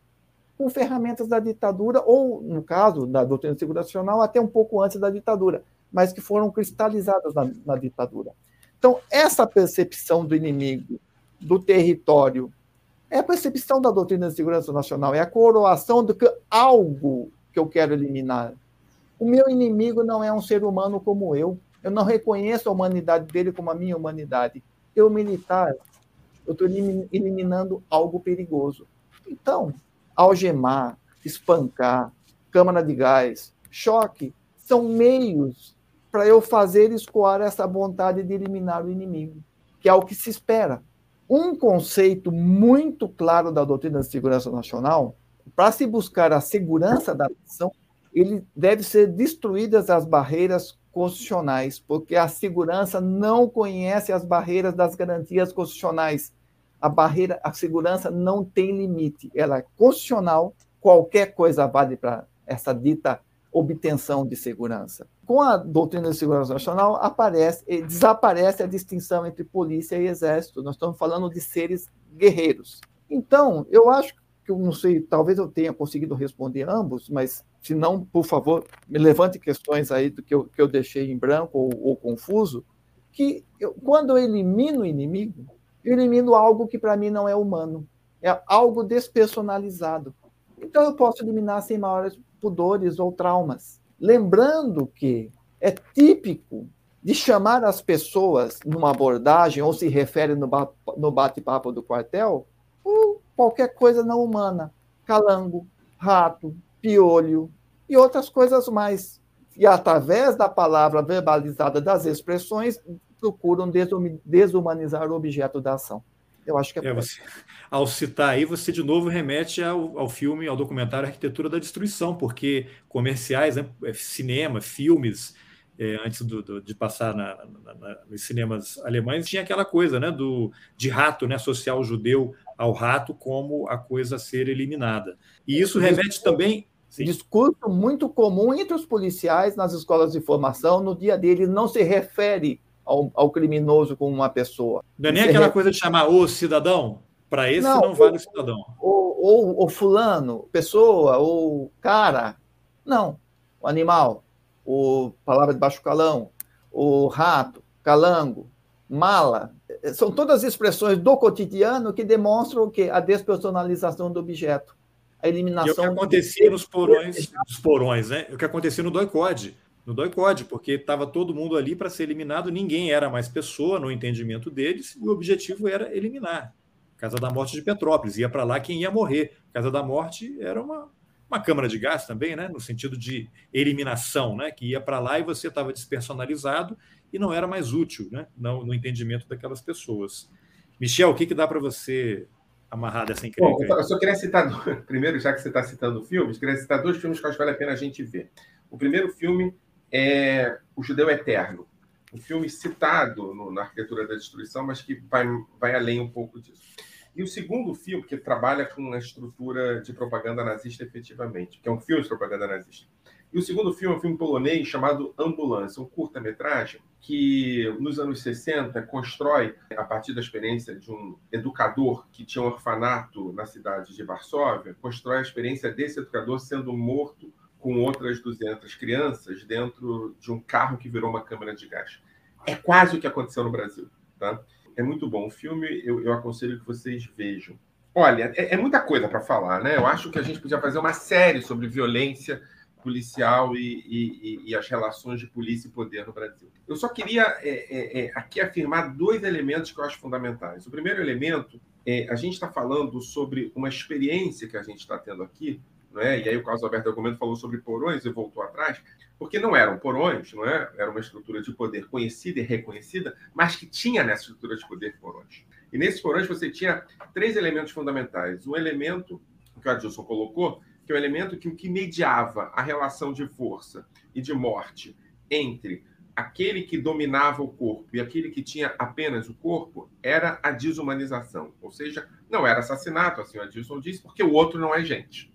com ferramentas da ditadura, ou, no caso da doutrina de segurança nacional, até um pouco antes da ditadura, mas que foram cristalizadas na, na ditadura. Então, essa percepção do inimigo, do território, é a percepção da doutrina de segurança nacional, é a coroação do que algo que eu quero eliminar. O meu inimigo não é um ser humano como eu. Eu não reconheço a humanidade dele como a minha humanidade. Eu, militar, eu estou eliminando algo perigoso. Então, algemar, espancar, câmara de gás, choque, são meios para eu fazer escoar essa vontade de eliminar o inimigo, que é o que se espera. Um conceito muito claro da doutrina de segurança nacional, para se buscar a segurança da nação, ele deve ser destruídas as barreiras constitucionais, porque a segurança não conhece as barreiras das garantias constitucionais a barreira, a segurança não tem limite, ela é constitucional, qualquer coisa vale para essa dita obtenção de segurança. Com a doutrina de segurança nacional, aparece, desaparece a distinção entre polícia e exército. Nós estamos falando de seres guerreiros. Então, eu acho que eu não sei, talvez eu tenha conseguido responder ambos, mas se não, por favor, me levante questões aí do que eu, que eu deixei em branco ou, ou confuso, que eu, quando eu elimino o inimigo, eu elimino algo que para mim não é humano. É algo despersonalizado. Então eu posso eliminar sem maiores pudores ou traumas. Lembrando que é típico de chamar as pessoas numa abordagem ou se refere no bate-papo do quartel o qualquer coisa não humana, calango, rato, piolho e outras coisas mais. E através da palavra verbalizada das expressões, procuram desumanizar o objeto da ação. Eu acho que é, é você, (laughs) Ao citar aí, você de novo remete ao, ao filme, ao documentário Arquitetura da Destruição, porque comerciais, né, é, cinema, filmes, é, antes do, do, de passar na, na, na, nos cinemas alemães, tinha aquela coisa né, do, de rato, né, associar o judeu ao rato como a coisa a ser eliminada. E isso remete também. Sim. Discurso muito comum entre os policiais nas escolas de formação, no dia dele, não se refere ao, ao criminoso como uma pessoa. Não é nem aquela coisa de chamar o cidadão? Para esse não, não vale o cidadão. Ou, ou, ou fulano, pessoa, ou cara. Não. O animal, o palavra de baixo calão, o rato, calango, mala. São todas expressões do cotidiano que demonstram o quê? A despersonalização do objeto. A eliminação. E é o que acontecia nos porões, nos porões, né? O que acontecia no doicode no doicode, porque estava todo mundo ali para ser eliminado, ninguém era mais pessoa no entendimento deles, e o objetivo era eliminar. Casa da Morte de Petrópolis, ia para lá quem ia morrer. Casa da Morte era uma, uma câmara de gás também, né? no sentido de eliminação, né? que ia para lá e você estava despersonalizado e não era mais útil né? no, no entendimento daquelas pessoas. Michel, o que, que dá para você amarrar dessa encrenca? Bom, eu só queria citar, (laughs) primeiro, já que você está citando filmes, queria citar dois filmes que acho que vale a pena a gente ver. O primeiro filme é O Judeu Eterno, um filme citado no, na Arquitetura da Destruição, mas que vai, vai além um pouco disso. E o segundo filme, que trabalha com a estrutura de propaganda nazista efetivamente, que é um filme de propaganda nazista. E o segundo filme é um filme polonês chamado Ambulância, um curta-metragem que, nos anos 60, constrói, a partir da experiência de um educador que tinha um orfanato na cidade de Varsóvia, constrói a experiência desse educador sendo morto com outras 200 crianças dentro de um carro que virou uma câmara de gás. É quase o que aconteceu no Brasil. Tá? É muito bom. O filme eu, eu aconselho que vocês vejam. Olha, é, é muita coisa para falar, né? Eu acho que a gente podia fazer uma série sobre violência policial e, e, e, as relações de polícia e poder no Brasil. Eu só queria é, é, é aqui afirmar dois elementos que eu acho fundamentais. O primeiro elemento é a gente está falando sobre uma experiência que a gente está tendo aqui né? e aí o Carlos Alberto Argumento falou sobre porões e voltou atrás, porque não eram porões, não é? era uma estrutura de poder conhecida e reconhecida, mas que tinha nessa estrutura de poder porões. E nesses porões você tinha três elementos fundamentais. Um elemento que o Adilson colocou, que é o elemento que o que mediava a relação de força e de morte entre aquele que dominava o corpo e aquele que tinha apenas o corpo era a desumanização. Ou seja, não era assassinato, assim o Adilson disse, porque o outro não é gente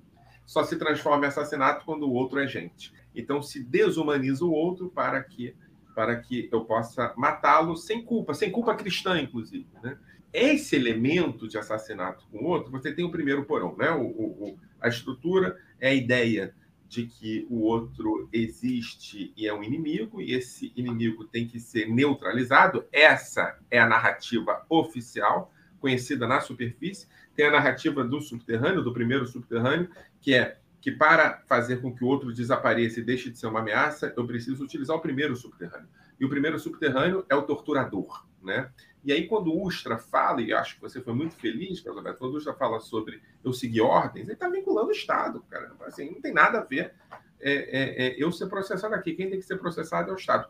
só se transforma em assassinato quando o outro é gente. Então se desumaniza o outro para que para que eu possa matá-lo sem culpa, sem culpa cristã, inclusive. Né? Esse elemento de assassinato com o outro, você tem o primeiro porão, né? O, o, a estrutura é a ideia de que o outro existe e é um inimigo, e esse inimigo tem que ser neutralizado. Essa é a narrativa oficial, conhecida na superfície. Tem a narrativa do subterrâneo, do primeiro subterrâneo, que é que para fazer com que o outro desapareça e deixe de ser uma ameaça, eu preciso utilizar o primeiro subterrâneo. E o primeiro subterrâneo é o torturador, né? E aí, quando o Ustra fala, e acho que você foi muito feliz, Carlos Alberto, quando o Ustra fala sobre eu seguir ordens, ele está vinculando o Estado, cara. Assim, não tem nada a ver é, é, é, eu ser processado aqui. Quem tem que ser processado é o Estado.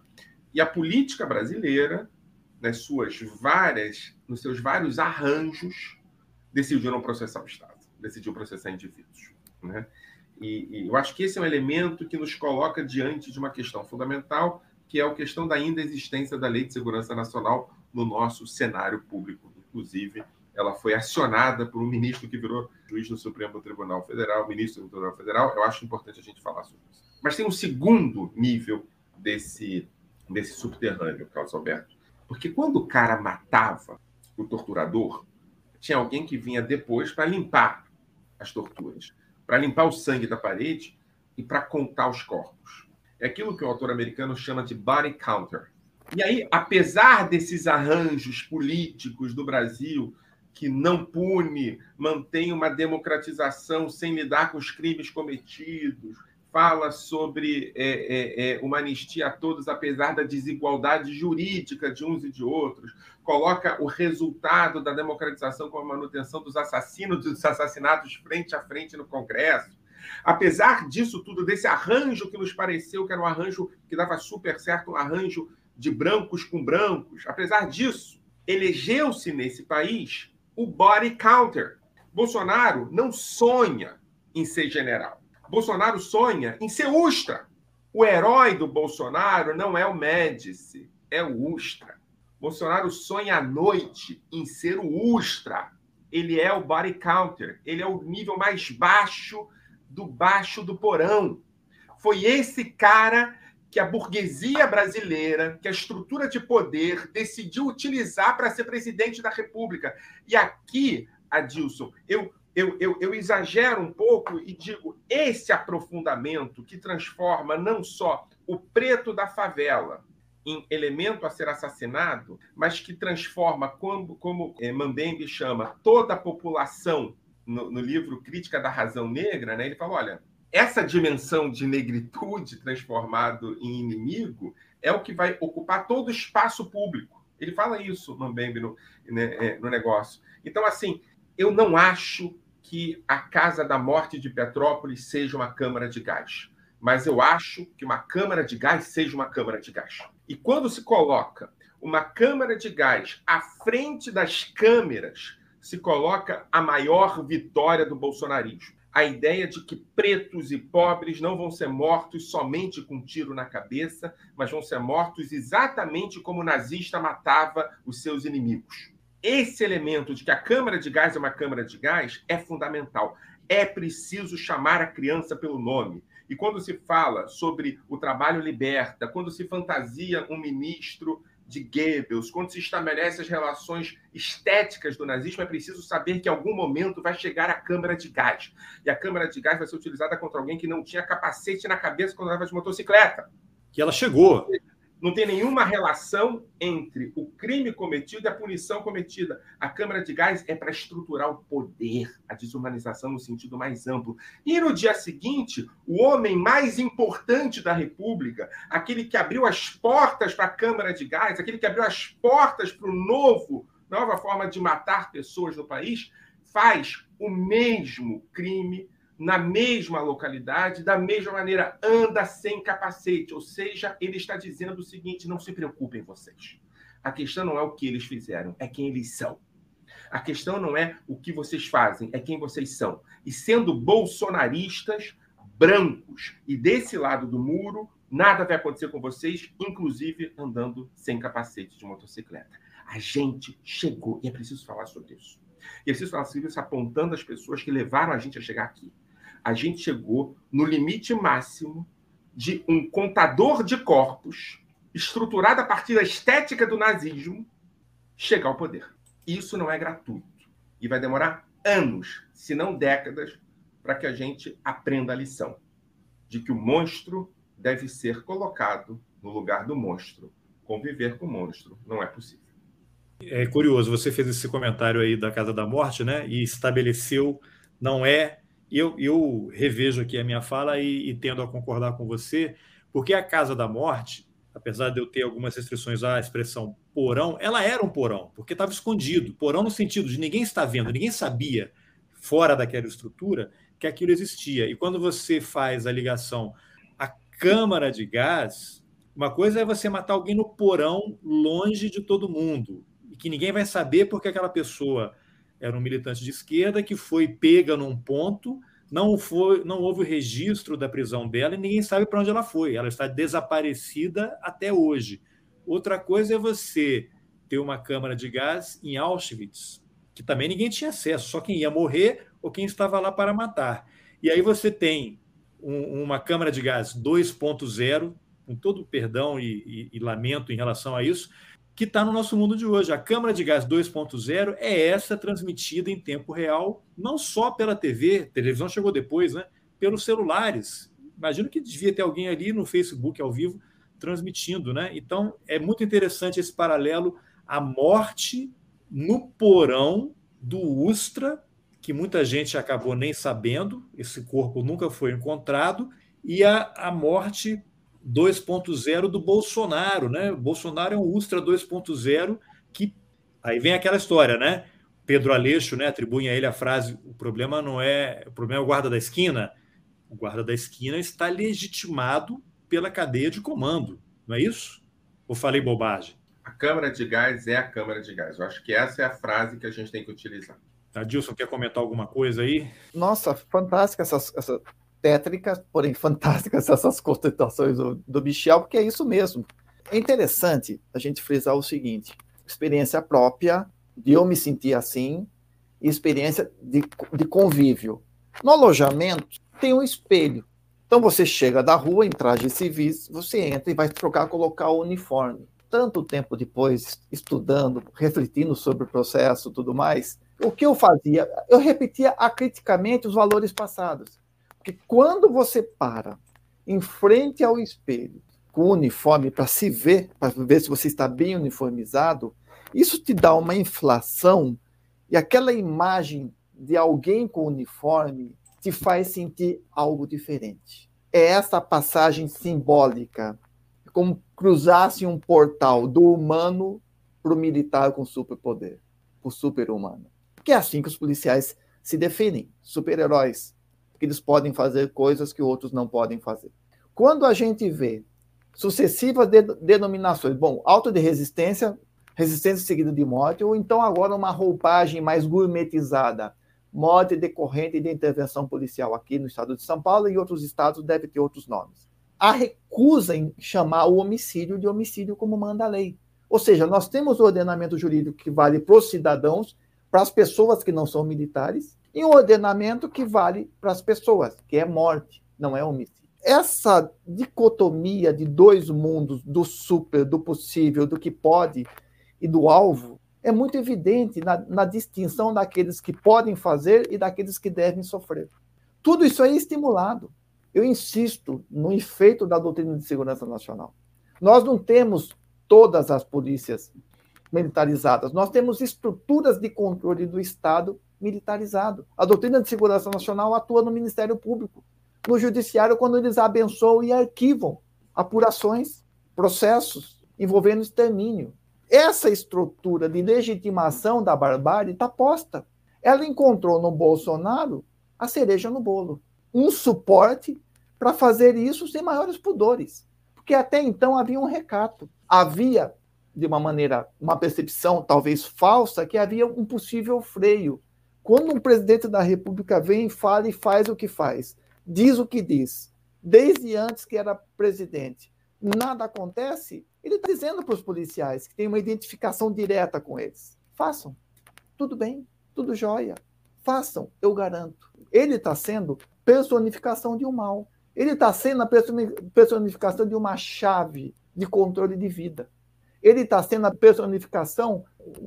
E a política brasileira, nas suas várias, nos seus vários arranjos, decidiu processar o Estado, decidiu processar indivíduos. Né? E, e, eu acho que esse é um elemento que nos coloca diante de uma questão fundamental, que é a questão da ainda existência da Lei de Segurança Nacional no nosso cenário público. Inclusive, ela foi acionada por um ministro que virou juiz do Supremo Tribunal Federal, ministro do Tribunal Federal. Eu acho importante a gente falar sobre isso. Mas tem um segundo nível desse, desse subterrâneo, Carlos Alberto. Porque quando o cara matava o torturador, tinha alguém que vinha depois para limpar as torturas para limpar o sangue da parede e para contar os corpos. É aquilo que o autor americano chama de body counter. E aí, apesar desses arranjos políticos do Brasil que não pune, mantém uma democratização sem lidar com os crimes cometidos, fala sobre é, é, é, uma anistia a todos, apesar da desigualdade jurídica de uns e de outros, coloca o resultado da democratização com a manutenção dos assassinos dos assassinatos frente a frente no Congresso. Apesar disso tudo, desse arranjo que nos pareceu que era um arranjo que dava super certo, um arranjo de brancos com brancos, apesar disso, elegeu-se nesse país o body counter. Bolsonaro não sonha em ser general. Bolsonaro sonha em ser Ustra. O herói do Bolsonaro não é o Médici, é o Ustra. Bolsonaro sonha à noite em ser o Ustra. Ele é o body counter. Ele é o nível mais baixo do baixo do porão. Foi esse cara que a burguesia brasileira, que a estrutura de poder decidiu utilizar para ser presidente da República. E aqui, Adilson, eu, eu, eu, eu exagero um pouco e digo: esse aprofundamento que transforma não só o preto da favela em elemento a ser assassinado, mas que transforma, como, como é, Mambembe chama, toda a população no, no, livro Crítica da Razão Negra, né, ele fala: olha, essa dimensão de negritude transformado em inimigo é o que vai ocupar todo o espaço público. Ele fala isso, Mambembe, no, né, é, no negócio. Então, assim, eu não acho que a Casa da Morte de Petrópolis seja uma câmara de gás, mas eu acho que uma câmara de gás seja uma câmara de gás. E quando se coloca uma câmara de gás à frente das câmeras, se coloca a maior vitória do bolsonarismo a ideia de que pretos e pobres não vão ser mortos somente com um tiro na cabeça, mas vão ser mortos exatamente como o nazista matava os seus inimigos. Esse elemento de que a câmara de gás é uma câmara de gás é fundamental. É preciso chamar a criança pelo nome. E quando se fala sobre o trabalho liberta, quando se fantasia um ministro de Goebbels, quando se estabelece as relações estéticas do nazismo, é preciso saber que em algum momento vai chegar a câmara de gás. E a câmara de gás vai ser utilizada contra alguém que não tinha capacete na cabeça quando andava de motocicleta. Que ela chegou não tem nenhuma relação entre o crime cometido e a punição cometida. A Câmara de Gás é para estruturar o poder, a desumanização no sentido mais amplo. E no dia seguinte, o homem mais importante da República, aquele que abriu as portas para a Câmara de Gás, aquele que abriu as portas para o novo, nova forma de matar pessoas no país, faz o mesmo crime na mesma localidade, da mesma maneira, anda sem capacete. Ou seja, ele está dizendo o seguinte: não se preocupem vocês. A questão não é o que eles fizeram, é quem eles são. A questão não é o que vocês fazem, é quem vocês são. E sendo bolsonaristas, brancos e desse lado do muro, nada vai acontecer com vocês, inclusive andando sem capacete de motocicleta. A gente chegou, e é preciso falar sobre isso. E é preciso falar sobre isso apontando as pessoas que levaram a gente a chegar aqui a gente chegou no limite máximo de um contador de corpos estruturado a partir da estética do nazismo chegar ao poder. Isso não é gratuito. E vai demorar anos, se não décadas, para que a gente aprenda a lição de que o monstro deve ser colocado no lugar do monstro. Conviver com o monstro não é possível. É curioso, você fez esse comentário aí da Casa da Morte, né? E estabeleceu, não é eu, eu revejo aqui a minha fala e, e tendo a concordar com você, porque a Casa da Morte, apesar de eu ter algumas restrições à expressão porão, ela era um porão, porque estava escondido. Porão no sentido de ninguém está vendo, ninguém sabia, fora daquela estrutura, que aquilo existia. E quando você faz a ligação à câmara de gás, uma coisa é você matar alguém no porão, longe de todo mundo, e que ninguém vai saber porque aquela pessoa era um militante de esquerda que foi pega num ponto, não foi, não houve o registro da prisão dela e ninguém sabe para onde ela foi. Ela está desaparecida até hoje. Outra coisa é você ter uma câmara de gás em Auschwitz, que também ninguém tinha acesso, só quem ia morrer ou quem estava lá para matar. E aí você tem um, uma câmara de gás 2.0, com todo perdão e, e, e lamento em relação a isso, que está no nosso mundo de hoje. A câmara de gás 2.0 é essa transmitida em tempo real, não só pela TV, televisão chegou depois, né? Pelos celulares. Imagino que devia ter alguém ali no Facebook ao vivo transmitindo, né? Então é muito interessante esse paralelo à morte no porão do Ustra, que muita gente acabou nem sabendo, esse corpo nunca foi encontrado, e a, a morte 2.0 do Bolsonaro, né? O Bolsonaro é um Ustra 2.0 que aí vem aquela história, né? Pedro Aleixo, né, atribui a ele a frase: "O problema não é, o problema é o guarda da esquina". O guarda da esquina está legitimado pela cadeia de comando, não é isso? Ou falei bobagem? A câmara de gás é a câmara de gás. Eu acho que essa é a frase que a gente tem que utilizar. Adilson, quer comentar alguma coisa aí? Nossa, fantástica essas, essa tétricas, porém fantásticas (laughs) essas constatações do, do Michel, porque é isso mesmo. É interessante a gente frisar o seguinte: experiência própria de eu me sentir assim e experiência de, de convívio. No alojamento tem um espelho. Então você chega da rua em traje civis, você entra e vai trocar, colocar o uniforme. Tanto tempo depois, estudando, refletindo sobre o processo, tudo mais, o que eu fazia? Eu repetia acriticamente os valores passados. Porque quando você para em frente ao espelho com o uniforme para se ver, para ver se você está bem uniformizado, isso te dá uma inflação e aquela imagem de alguém com uniforme te faz sentir algo diferente. É essa passagem simbólica, como cruzasse um portal do humano para o militar com superpoder, o super-humano. Que é assim que os policiais se definem, super-heróis, que eles podem fazer coisas que outros não podem fazer. Quando a gente vê sucessivas de denominações, bom, auto de resistência, resistência seguida de morte, ou então agora uma roupagem mais gourmetizada, morte decorrente de intervenção policial aqui no estado de São Paulo e outros estados deve ter outros nomes. A recusa em chamar o homicídio de homicídio como manda a lei. Ou seja, nós temos o ordenamento jurídico que vale para os cidadãos, para as pessoas que não são militares, e um ordenamento que vale para as pessoas, que é morte, não é homicídio. Essa dicotomia de dois mundos, do super, do possível, do que pode e do alvo, é muito evidente na, na distinção daqueles que podem fazer e daqueles que devem sofrer. Tudo isso é estimulado. Eu insisto no efeito da doutrina de segurança nacional. Nós não temos todas as polícias militarizadas, nós temos estruturas de controle do Estado militarizado. A doutrina de segurança nacional atua no Ministério Público, no Judiciário, quando eles abençoam e arquivam apurações, processos envolvendo extermínio. Essa estrutura de legitimação da barbárie está posta. Ela encontrou no Bolsonaro a cereja no bolo. Um suporte para fazer isso sem maiores pudores. Porque até então havia um recato. Havia, de uma maneira, uma percepção talvez falsa, que havia um possível freio quando um presidente da República vem, fala e faz o que faz, diz o que diz, desde antes que era presidente, nada acontece, ele está dizendo para os policiais que tem uma identificação direta com eles. Façam. Tudo bem, tudo jóia. Façam, eu garanto. Ele está sendo personificação de um mal. Ele está sendo a personificação de uma chave de controle de vida. Ele está sendo a personificação,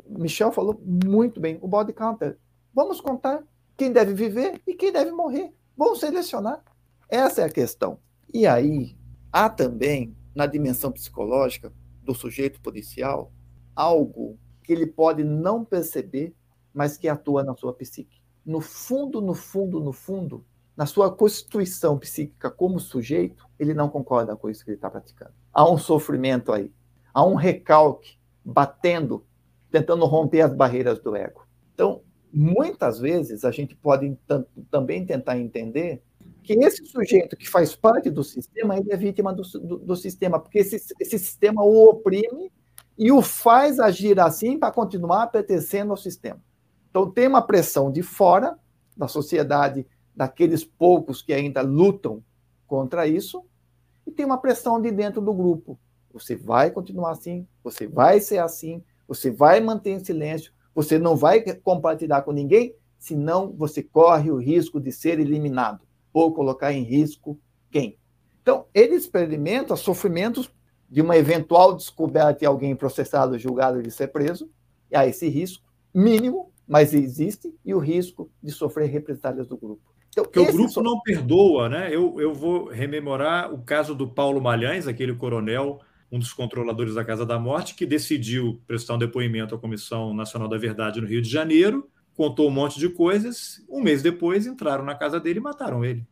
Michel falou muito bem, o body counter. Vamos contar quem deve viver e quem deve morrer. Vamos selecionar. Essa é a questão. E aí, há também, na dimensão psicológica do sujeito policial, algo que ele pode não perceber, mas que atua na sua psique. No fundo, no fundo, no fundo, na sua constituição psíquica como sujeito, ele não concorda com isso que ele está praticando. Há um sofrimento aí, há um recalque batendo, tentando romper as barreiras do ego. Então, muitas vezes a gente pode também tentar entender que esse sujeito que faz parte do sistema, ele é vítima do, do, do sistema, porque esse, esse sistema o oprime e o faz agir assim para continuar pertencendo ao sistema. Então, tem uma pressão de fora da sociedade, daqueles poucos que ainda lutam contra isso, e tem uma pressão de dentro do grupo. Você vai continuar assim, você vai ser assim, você vai manter em silêncio, você não vai compartilhar com ninguém, senão você corre o risco de ser eliminado ou colocar em risco quem. Então, ele experimenta sofrimentos de uma eventual descoberta de alguém processado, julgado de ser preso, e há esse risco mínimo, mas existe, e o risco de sofrer represálias do grupo. Então, Porque o grupo so... não perdoa, né? Eu, eu vou rememorar o caso do Paulo Malhães, aquele coronel um dos controladores da Casa da Morte, que decidiu prestar um depoimento à Comissão Nacional da Verdade no Rio de Janeiro, contou um monte de coisas. Um mês depois entraram na casa dele e mataram ele.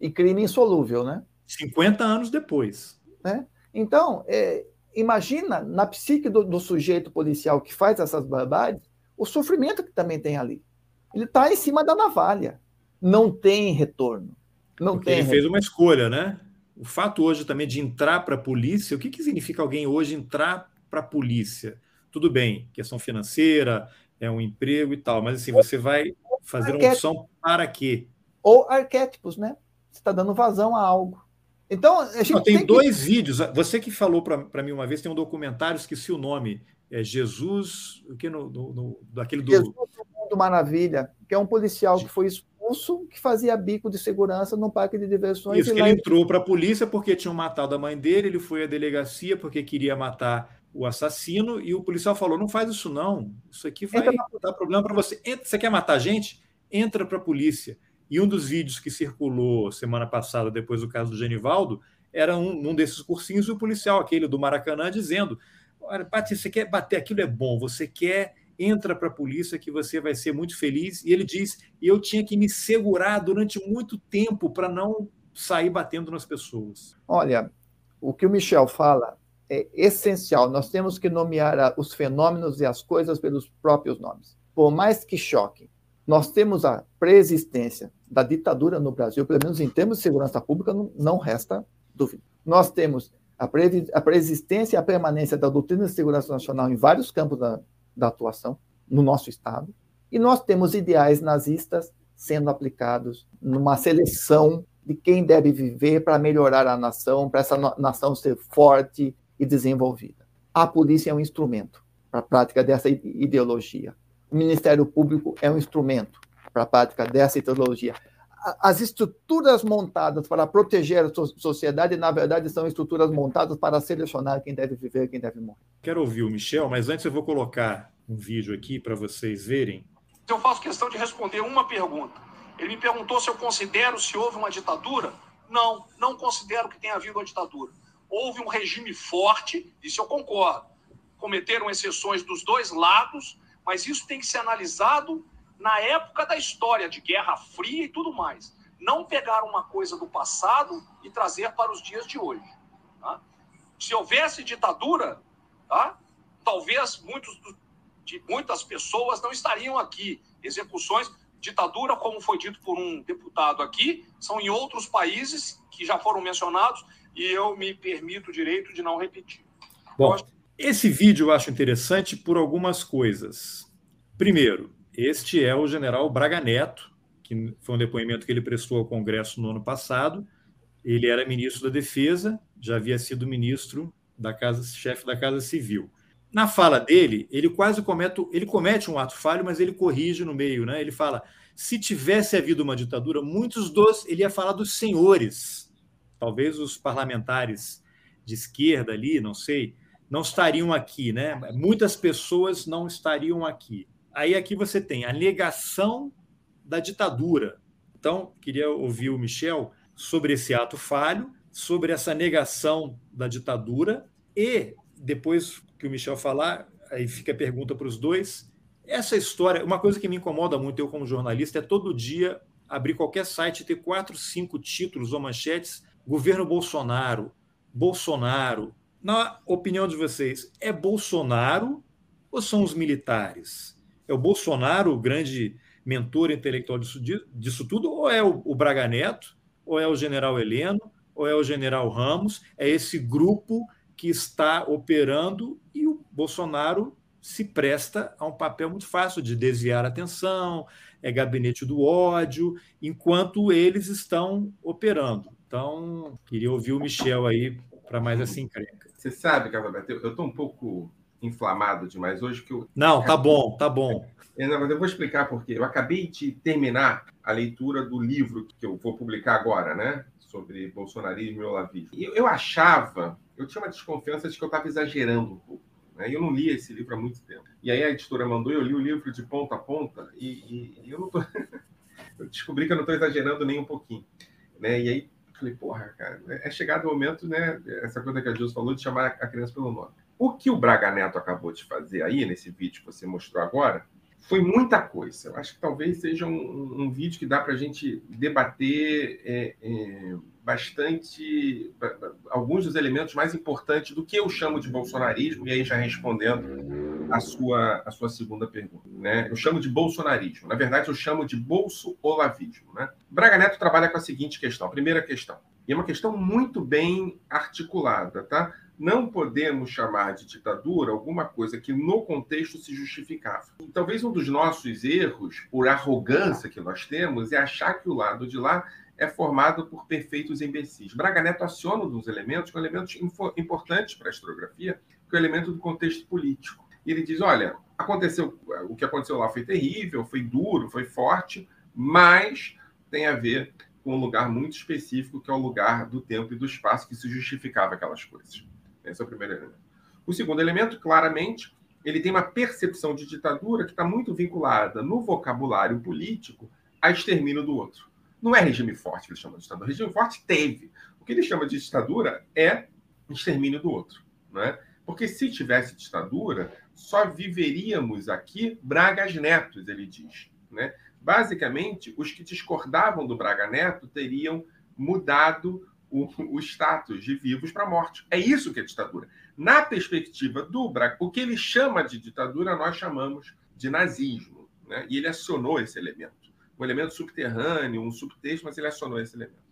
E crime insolúvel, né? 50 anos depois. Né? Então, é, imagina na psique do, do, sujeito policial que faz essas barbáries, o sofrimento que também tem ali. Ele está em cima da navalha. Não tem retorno. Não Porque tem ele retorno. fez uma escolha, né? O fato hoje também de entrar para a polícia, o que, que significa alguém hoje entrar para a polícia? Tudo bem, questão financeira, é um emprego e tal, mas assim, você vai fazer uma opção para quê? Ou arquétipos, né? Você está dando vazão a algo. Então, a gente Não, tem, tem dois que... vídeos. Você que falou para mim uma vez, tem um documentário, esqueci o nome. É Jesus, o que no, no, no daquele do Jesus do Mundo Maravilha, que é um policial que foi expulso, que fazia bico de segurança no parque de diversões. Isso, que ele entrou para a polícia porque tinham matado a mãe dele, ele foi à delegacia porque queria matar o assassino e o policial falou: não faz isso não, isso aqui vai dar problema para você. Você quer matar a gente? Entra para a polícia. E um dos vídeos que circulou semana passada, depois do caso do Genivaldo, era um, um desses cursinhos e o policial, aquele do Maracanã, dizendo: Olha, Pati, você quer bater aquilo é bom, você quer, entra para a polícia que você vai ser muito feliz. E ele diz: eu tinha que me segurar durante muito tempo para não sair batendo nas pessoas. Olha, o que o Michel fala é essencial. Nós temos que nomear os fenômenos e as coisas pelos próprios nomes. Por mais que choquem, nós temos a preexistência da ditadura no Brasil, pelo menos em termos de segurança pública, não, resta dúvida. Nós temos a, pre, a preexistência e a permanência da doutrina de segurança nacional em vários campos da, da atuação no nosso Estado, e nós temos ideais nazistas sendo aplicados numa seleção de quem deve viver para melhorar a nação, para essa nação ser forte e desenvolvida. A polícia é um instrumento para a prática dessa ideologia. O Ministério Público é um instrumento para a prática dessa ideologia. As estruturas montadas para proteger a sociedade, na verdade, são estruturas montadas para selecionar quem deve viver e quem deve morrer. Quero ouvir o Michel, mas antes eu vou colocar um vídeo aqui para vocês verem. Eu faço questão de responder uma pergunta. Ele me perguntou se eu considero se houve uma ditadura. Não, não considero que tenha havido uma ditadura. Houve um regime forte, isso eu concordo. Cometeram exceções dos dois lados, mas isso tem que ser analisado na época da história, de Guerra Fria e tudo mais. Não pegar uma coisa do passado e trazer para os dias de hoje. Tá? Se houvesse ditadura, tá? talvez muitos, de muitas pessoas não estariam aqui. Execuções, ditadura, como foi dito por um deputado aqui, são em outros países que já foram mencionados e eu me permito o direito de não repetir. Bom, acho... esse vídeo eu acho interessante por algumas coisas. Primeiro, este é o general Braga Neto, que foi um depoimento que ele prestou ao Congresso no ano passado. Ele era ministro da Defesa, já havia sido ministro da casa, chefe da Casa Civil. Na fala dele, ele quase comete, ele comete um ato falho, mas ele corrige no meio, né? Ele fala: se tivesse havido uma ditadura, muitos dos, ele ia falar dos senhores, talvez os parlamentares de esquerda ali, não sei, não estariam aqui, né? Muitas pessoas não estariam aqui. Aí aqui você tem a negação da ditadura. Então, queria ouvir o Michel sobre esse ato falho, sobre essa negação da ditadura e depois que o Michel falar, aí fica a pergunta para os dois. Essa história, uma coisa que me incomoda muito, eu como jornalista, é todo dia abrir qualquer site e ter quatro, cinco títulos ou manchetes. Governo Bolsonaro, Bolsonaro. Na opinião de vocês, é Bolsonaro ou são os militares? É o Bolsonaro o grande mentor intelectual disso, disso tudo, ou é o, o Braga Neto, ou é o general Heleno, ou é o general Ramos? É esse grupo que está operando e o Bolsonaro se presta a um papel muito fácil de desviar a atenção, é gabinete do ódio, enquanto eles estão operando. Então, queria ouvir o Michel aí para mais essa encrenca. Você sabe, Carlos Alberto, eu estou um pouco inflamado demais hoje que eu... Não, tá (laughs) bom, tá bom. É, não, mas eu vou explicar porque eu acabei de terminar a leitura do livro que eu vou publicar agora, né? Sobre bolsonarismo e olavismo. Eu, eu achava, eu tinha uma desconfiança de que eu estava exagerando um pouco. Né? Eu não li esse livro há muito tempo. E aí a editora mandou, eu li o livro de ponta a ponta e, e, e eu não tô... (laughs) eu descobri que eu não estou exagerando nem um pouquinho. Né? E aí falei, porra, cara, é chegado o momento, né? Essa coisa que a Jus falou de chamar a criança pelo nome. O que o Braga Neto acabou de fazer aí, nesse vídeo que você mostrou agora, foi muita coisa. Eu acho que talvez seja um, um vídeo que dá para a gente debater é, é, bastante alguns dos elementos mais importantes do que eu chamo de bolsonarismo, e aí já respondendo a sua, a sua segunda pergunta. Né? Eu chamo de bolsonarismo. Na verdade, eu chamo de bolso-olavismo. Né? Braga Neto trabalha com a seguinte questão. A primeira questão. E é uma questão muito bem articulada, tá? Não podemos chamar de ditadura alguma coisa que no contexto se justificava. E talvez um dos nossos erros, por arrogância que nós temos, é achar que o lado de lá é formado por perfeitos imbecis. Braga Neto aciona dos elementos, que um elemento importante para a historiografia, que é o elemento do contexto político. E ele diz: olha, aconteceu, o que aconteceu lá foi terrível, foi duro, foi forte, mas tem a ver com um lugar muito específico, que é o lugar do tempo e do espaço que se justificava aquelas coisas. Esse é o primeiro elemento. O segundo elemento, claramente, ele tem uma percepção de ditadura que está muito vinculada no vocabulário político a extermínio do outro. Não é regime forte que ele chama de ditadura. Regime forte teve. O que ele chama de ditadura é extermínio do outro. Né? Porque se tivesse ditadura, só viveríamos aqui Bragas Netos, ele diz. Né? Basicamente, os que discordavam do Braga Neto teriam mudado o, o status de vivos para mortos. É isso que é ditadura. Na perspectiva do Braga, o que ele chama de ditadura, nós chamamos de nazismo. Né? E ele acionou esse elemento. Um elemento subterrâneo, um subtexto, mas ele acionou esse elemento.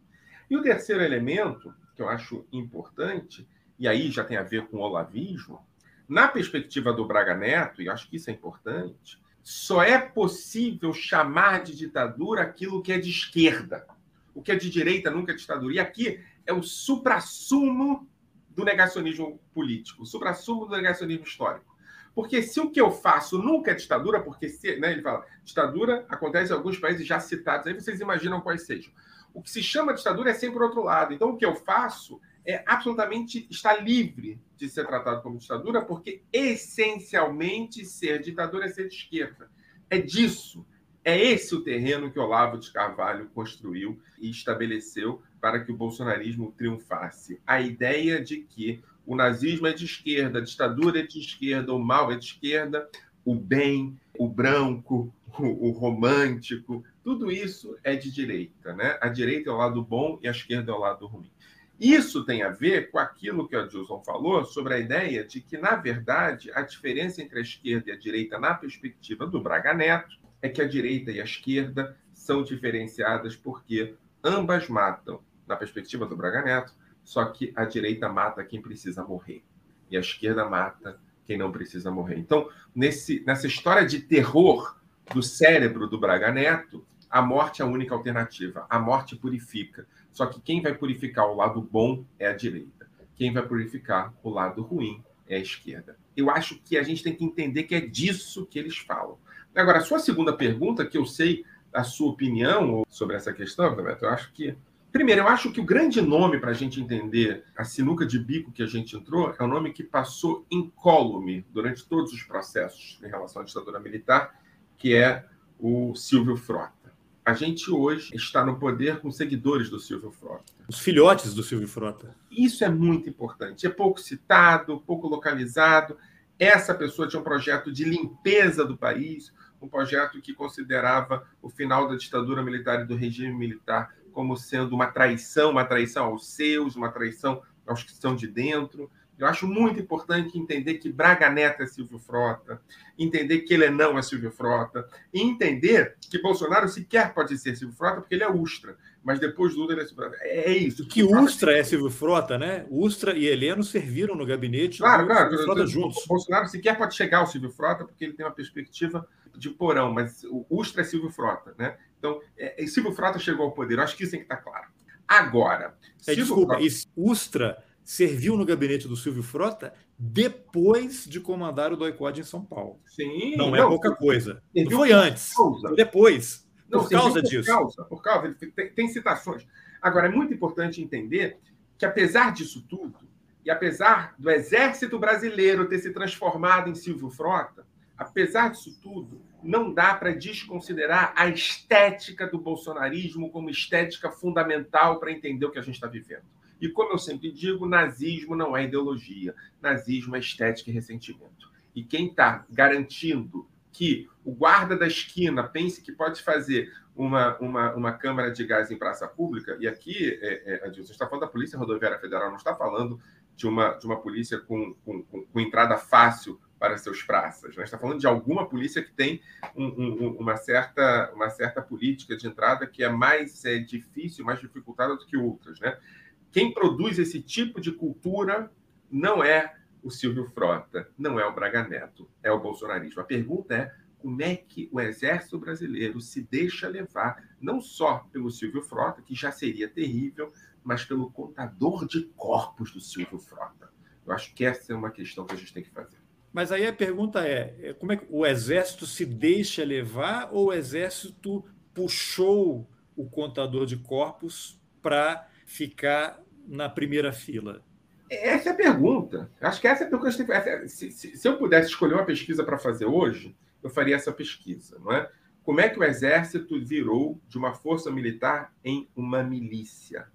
E o terceiro elemento, que eu acho importante, e aí já tem a ver com o olavismo, na perspectiva do Braga Neto, e acho que isso é importante, só é possível chamar de ditadura aquilo que é de esquerda. O que é de direita nunca é ditadura. E aqui é o suprassumo do negacionismo político, o suprassumo do negacionismo histórico. Porque se o que eu faço nunca é ditadura, porque se, né, ele fala, ditadura acontece em alguns países já citados, aí vocês imaginam quais sejam. O que se chama ditadura é sempre o outro lado. Então, o que eu faço é absolutamente está livre de ser tratado como ditadura, porque essencialmente ser ditadura é ser de esquerda. É disso é esse o terreno que Olavo de Carvalho construiu e estabeleceu para que o bolsonarismo triunfasse. A ideia de que o nazismo é de esquerda, a ditadura é de esquerda, o mal é de esquerda, o bem, o branco, o, romântico, tudo isso é de direita. Né? A direita é o lado bom e a esquerda é o lado ruim. Isso tem a ver com aquilo que a Gilson falou sobre a ideia de que, na verdade, a diferença entre a esquerda e a direita, na perspectiva do Braga Neto, é que a direita e a esquerda são diferenciadas porque ambas matam, na perspectiva do Braga Neto, só que a direita mata quem precisa morrer e a esquerda mata quem não precisa morrer. Então, nesse, nessa história de terror do cérebro do Braga Neto, a morte é a única alternativa. A morte purifica. Só que quem vai purificar o lado bom é a direita. Quem vai purificar o lado ruim é a esquerda. Eu acho que a gente tem que entender que é disso que eles falam. Agora, a sua segunda pergunta, que eu sei a sua opinião sobre essa questão, Roberto, eu acho que. Primeiro, eu acho que o grande nome para a gente entender a sinuca de bico que a gente entrou é o nome que passou incólume durante todos os processos em relação à ditadura militar, que é o Silvio Frota. A gente hoje está no poder com seguidores do Silvio Frota. Os filhotes do Silvio Frota. Isso é muito importante. É pouco citado, pouco localizado. Essa pessoa tinha um projeto de limpeza do país, um projeto que considerava o final da ditadura militar e do regime militar como sendo uma traição, uma traição aos seus, uma traição aos que estão de dentro. Eu acho muito importante entender que Braga Neto é Silvio Frota, entender que ele não é Silvio Frota, e entender que Bolsonaro sequer pode ser Silvio Frota porque ele é Ustra, mas depois do Lula ele é Silvio Frota. É, é isso. Que Ustra é Silvio Frota, né? Ustra e Heleno serviram no gabinete claro, claro, Silvio Frota juntos. Bolsonaro sequer pode chegar ao Silvio Frota porque ele tem uma perspectiva de porão, mas o Ustra é Silvio Frota, né? Então, é, Silvio Frota chegou ao poder. Eu acho que isso tem que estar claro. Agora, é, desculpa, Frota... Ustra serviu no gabinete do Silvio Frota depois de comandar o Doicode em São Paulo. Sim. Não, é pouca coisa. Não foi antes. Causa. Depois. Não, por causa disso. Por causa, por causa. Tem, tem citações. Agora, é muito importante entender que, apesar disso tudo, e apesar do exército brasileiro ter se transformado em Silvio Frota, apesar disso tudo, não dá para desconsiderar a estética do bolsonarismo como estética fundamental para entender o que a gente está vivendo. E como eu sempre digo, nazismo não é ideologia. Nazismo é estética e ressentimento. E quem está garantindo que o guarda da esquina pense que pode fazer uma, uma, uma câmara de gás em praça pública, e aqui, é, é, Adilson, está falando da Polícia Rodoviária Federal, não está falando de uma, de uma polícia com, com, com entrada fácil para seus praças. Né? Está falando de alguma polícia que tem um, um, uma, certa, uma certa política de entrada que é mais é, difícil, mais dificultada do que outras. Né? Quem produz esse tipo de cultura não é o Silvio Frota, não é o Braga Neto, é o bolsonarismo. A pergunta é como é que o exército brasileiro se deixa levar, não só pelo Silvio Frota, que já seria terrível, mas pelo contador de corpos do Silvio Frota. Eu acho que essa é uma questão que a gente tem que fazer. Mas aí a pergunta é: é como é que o exército se deixa levar ou o exército puxou o contador de corpos para ficar na primeira fila? Essa é a pergunta. Acho que essa é a pergunta. Se, se, se eu pudesse escolher uma pesquisa para fazer hoje, eu faria essa pesquisa, não é? Como é que o exército virou de uma força militar em uma milícia?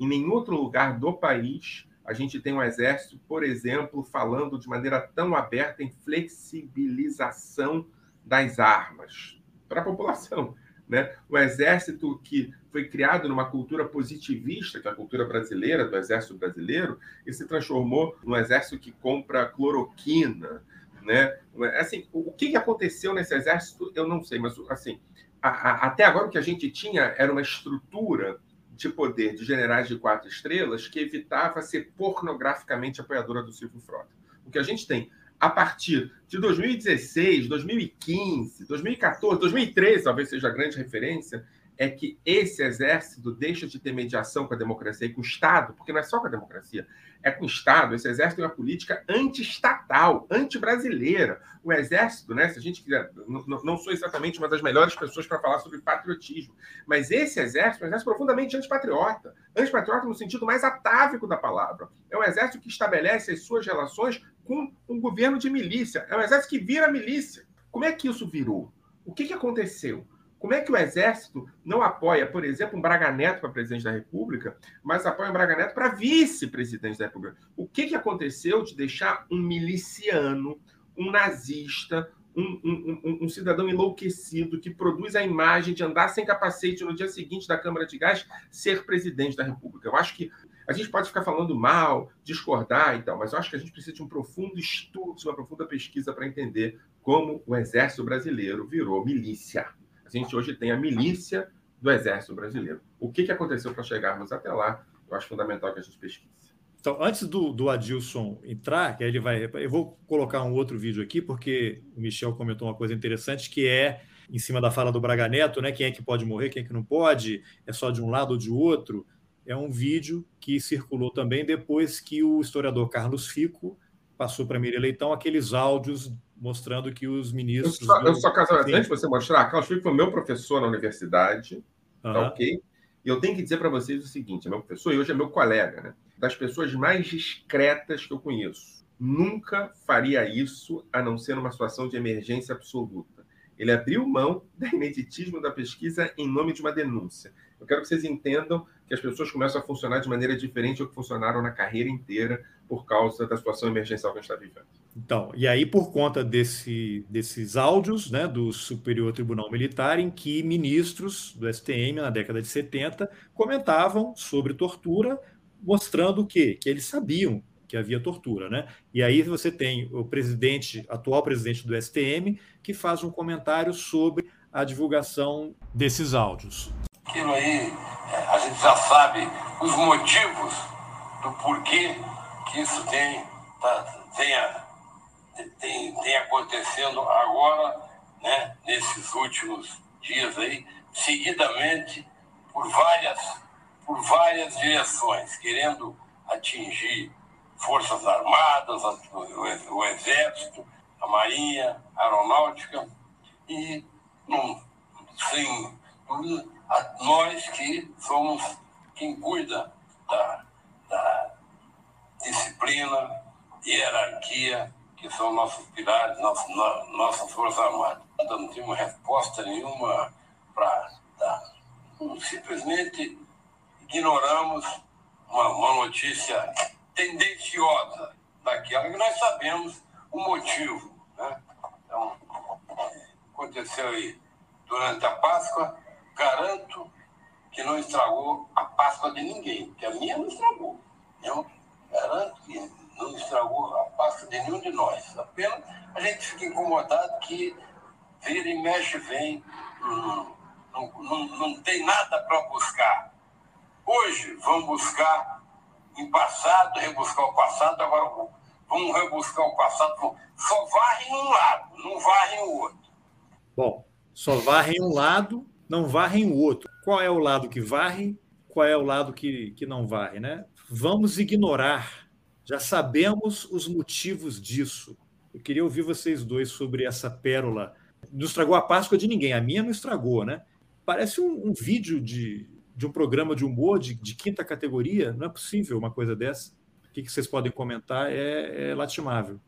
Em nenhum outro lugar do país a gente tem um exército, por exemplo, falando de maneira tão aberta em flexibilização das armas para a população. Né? O exército que foi criado numa cultura positivista, que é a cultura brasileira, do exército brasileiro, e se transformou num exército que compra cloroquina. Né? Assim, o que aconteceu nesse exército, eu não sei, mas assim, a, a, até agora o que a gente tinha era uma estrutura de poder de generais de quatro estrelas que evitava ser pornograficamente apoiadora do Silvio Frota. O que a gente tem a partir de 2016, 2015, 2014, 2013, talvez seja a grande referência, é que esse exército deixa de ter mediação com a democracia e com o Estado, porque não é só com a democracia, é com o Estado. Esse exército tem uma política anti-estatal, anti-brasileira. O exército, né, se a gente quiser, não, não sou exatamente uma das melhores pessoas para falar sobre patriotismo, mas esse exército é um exército profundamente antipatriota. Antipatriota no sentido mais atávico da palavra. É um exército que estabelece as suas relações com um governo de milícia. É um exército que vira milícia. Como é que isso virou? O que, que aconteceu? Como é que o Exército não apoia, por exemplo, um Braga Neto para presidente da República, mas apoia um Braga Neto para vice-presidente da República? O que, que aconteceu de deixar um miliciano, um nazista, um, um, um, um, cidadão enlouquecido que produz a imagem de andar sem capacete no dia seguinte da Câmara de Gás ser presidente da República? Eu acho que a gente pode ficar falando mal, discordar e tal, mas eu acho que a gente precisa de um profundo estudo, de uma profunda pesquisa para entender como o Exército Brasileiro virou milícia a gente hoje tem a milícia do Exército Brasileiro. O que, que aconteceu para chegarmos até lá? Eu acho fundamental que a gente pesquise. Então, antes do, do Adilson entrar, que aí ele vai. Eu vou colocar um outro vídeo aqui, porque o Michel comentou uma coisa interessante, que é em cima da fala do Braga Neto, né? Quem é que pode morrer, quem é que não pode, é só de um lado ou de outro. É um vídeo que circulou também depois que o historiador Carlos Fico passou para Miriam Leitão aqueles áudios mostrando que os ministros. Eu só, eu só caso, antes de você mostrar, Carlos Fico foi meu professor na universidade, uhum. tá ok? E eu tenho que dizer para vocês o seguinte: é meu professor e hoje é meu colega, né? Das pessoas mais discretas que eu conheço. Nunca faria isso a não ser numa situação de emergência absoluta. Ele abriu mão (laughs) do ineditismo da pesquisa em nome de uma denúncia. Eu quero que vocês entendam que as pessoas começam a funcionar de maneira diferente do que funcionaram na carreira inteira por causa da situação emergencial que a gente está vivendo. Então, e aí por conta desse, desses áudios né, do Superior Tribunal Militar, em que ministros do STM, na década de 70, comentavam sobre tortura, mostrando o quê? Que eles sabiam que havia tortura, né? E aí você tem o presidente, atual presidente do STM, que faz um comentário sobre a divulgação desses áudios. Aquilo aí, a gente já sabe os motivos do porquê que isso tem, tá, tenha, tem, tem acontecendo agora, né, nesses últimos dias aí, seguidamente, por várias, por várias direções, querendo atingir Forças Armadas, o, Exército, a Marinha, a Aeronáutica, e sem dúvida, a nós que somos quem cuida da, da disciplina, hierarquia, que são nossos pilares, nossas, nossas Forças Armadas. Não temos resposta nenhuma para dar. Simplesmente ignoramos uma, uma notícia tendenciosa daquela que nós sabemos o motivo. Né? Então, aconteceu aí durante a Páscoa, garanto que não estragou a Páscoa de ninguém, que a minha não estragou. Eu garanto que não estragou a Páscoa de nenhum de nós. Apenas a gente fica incomodado que vira e mexe vem, não, não, não, não tem nada para buscar. Hoje vamos buscar em passado, rebuscar o passado, agora vamos rebuscar o passado, só varrem um lado, não varrem o outro. Bom, só varrem um lado, não varrem o outro. Qual é o lado que varre? Qual é o lado que, que não varre, né? Vamos ignorar. Já sabemos os motivos disso. Eu queria ouvir vocês dois sobre essa pérola. Não estragou a Páscoa de ninguém, a minha não estragou, né? Parece um, um vídeo de, de um programa de humor de, de, quinta categoria. Não é possível uma coisa dessa. O que, que vocês podem comentar é, é lastimável.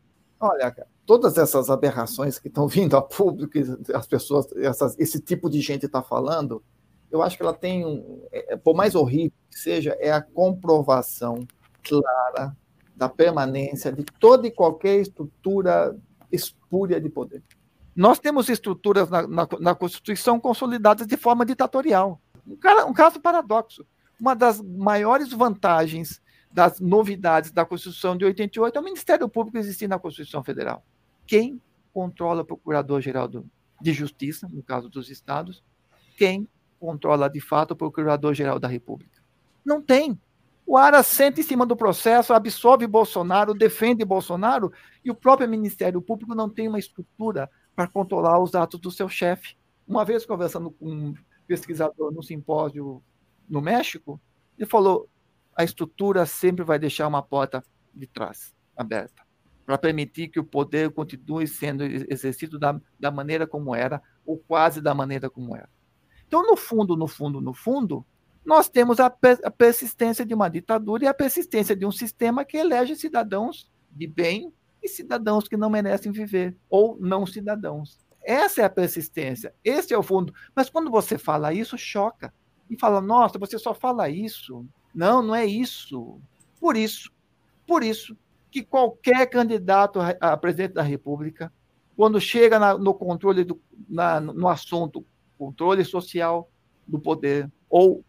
Olha, todas essas aberrações que estão vindo a público, as pessoas, essas, esse tipo de gente está falando, eu acho que ela tem, um, é, por mais horrível que seja, é a comprovação clara da permanência de toda e qualquer estrutura espúria de poder. Nós temos estruturas na, na, na Constituição consolidadas de forma ditatorial. Um, cara, um caso paradoxo. Uma das maiores vantagens das novidades da Constituição de 88 é o Ministério Público existir na Constituição Federal. Quem controla o Procurador-Geral de Justiça, no caso dos estados? Quem controla de fato o Procurador-Geral da República? Não tem. O Ara senta em cima do processo, absolve Bolsonaro, defende Bolsonaro, e o próprio Ministério Público não tem uma estrutura para controlar os atos do seu chefe. Uma vez conversando com um pesquisador no simpósio no México, ele falou: a estrutura sempre vai deixar uma porta de trás aberta para permitir que o poder continue sendo exercido da, da maneira como era, ou quase da maneira como era. Então, no fundo, no fundo, no fundo, nós temos a, persistência de uma ditadura e a persistência de um sistema que elege cidadãos de bem e cidadãos que não merecem viver, ou não cidadãos. Essa é a persistência, esse é o fundo. Mas quando você fala isso, choca. E fala, nossa, você só fala isso. Não, não é isso. Por isso, por isso que qualquer candidato a presidente da República, quando chega na, no controle do, na, no assunto controle social do poder ou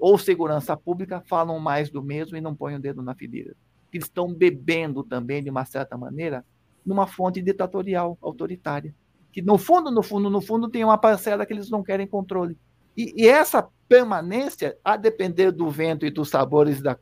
ou segurança pública, falam mais do mesmo e não põem o dedo na ferida. Eles estão bebendo também, de uma certa maneira, numa fonte ditatorial, autoritária. Que no fundo, no fundo, no fundo, tem uma parcela que eles não querem controle. E, e essa permanência, a depender do vento e dos sabores da,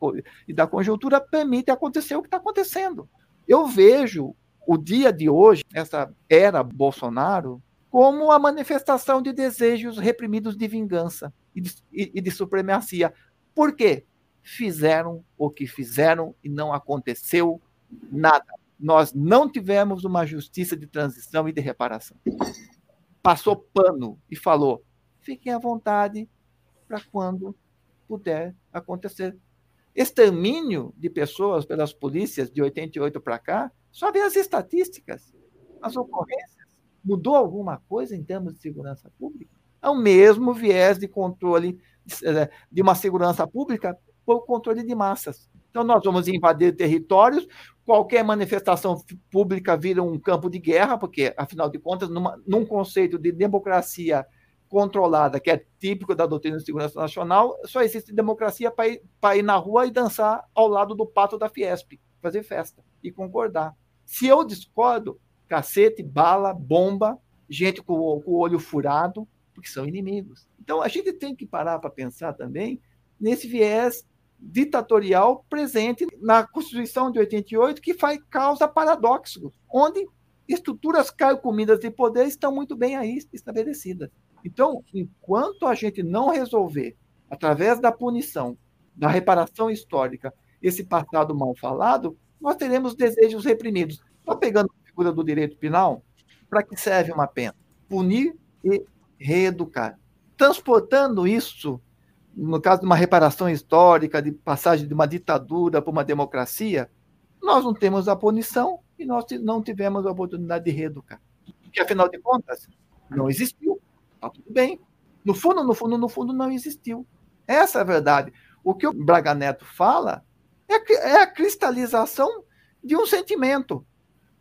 e da conjuntura, permite acontecer o que está acontecendo. Eu vejo o dia de hoje, essa era Bolsonaro, como a manifestação de desejos reprimidos de vingança e de, e de supremacia. Por quê? Fizeram o que fizeram e não aconteceu nada. Nós não tivemos uma justiça de transição e de reparação. Passou pano e falou: fiquem à vontade para quando puder acontecer. Extermínio de pessoas pelas polícias de 88 para cá, só vê as estatísticas, as ocorrências. Mudou alguma coisa em termos de segurança pública? É o mesmo viés de controle de uma segurança pública por controle de massas. Então, nós vamos invadir territórios, qualquer manifestação pública vira um campo de guerra, porque, afinal de contas, numa, num conceito de democracia controlada, que é típico da doutrina de segurança nacional, só existe democracia para ir, ir na rua e dançar ao lado do pato da Fiesp, fazer festa e concordar. Se eu discordo, cacete, bala, bomba, gente com, com o olho furado, porque são inimigos. Então a gente tem que parar para pensar também nesse viés ditatorial presente na Constituição de 88, que faz causa paradoxos, onde estruturas carcomidas de poder estão muito bem aí estabelecidas. Então, enquanto a gente não resolver, através da punição, da reparação histórica, esse passado mal falado, nós teremos desejos reprimidos. Está pegando a figura do direito penal? Para que serve uma pena? Punir e reeducar. Transportando isso, no caso de uma reparação histórica, de passagem de uma ditadura para uma democracia, nós não temos a punição e nós não tivemos a oportunidade de reeducar. Porque, afinal de contas, não existiu. Está tudo bem. No fundo, no fundo, no fundo, não existiu. Essa é a verdade. O que o Braga Neto fala é, é a cristalização de um sentimento.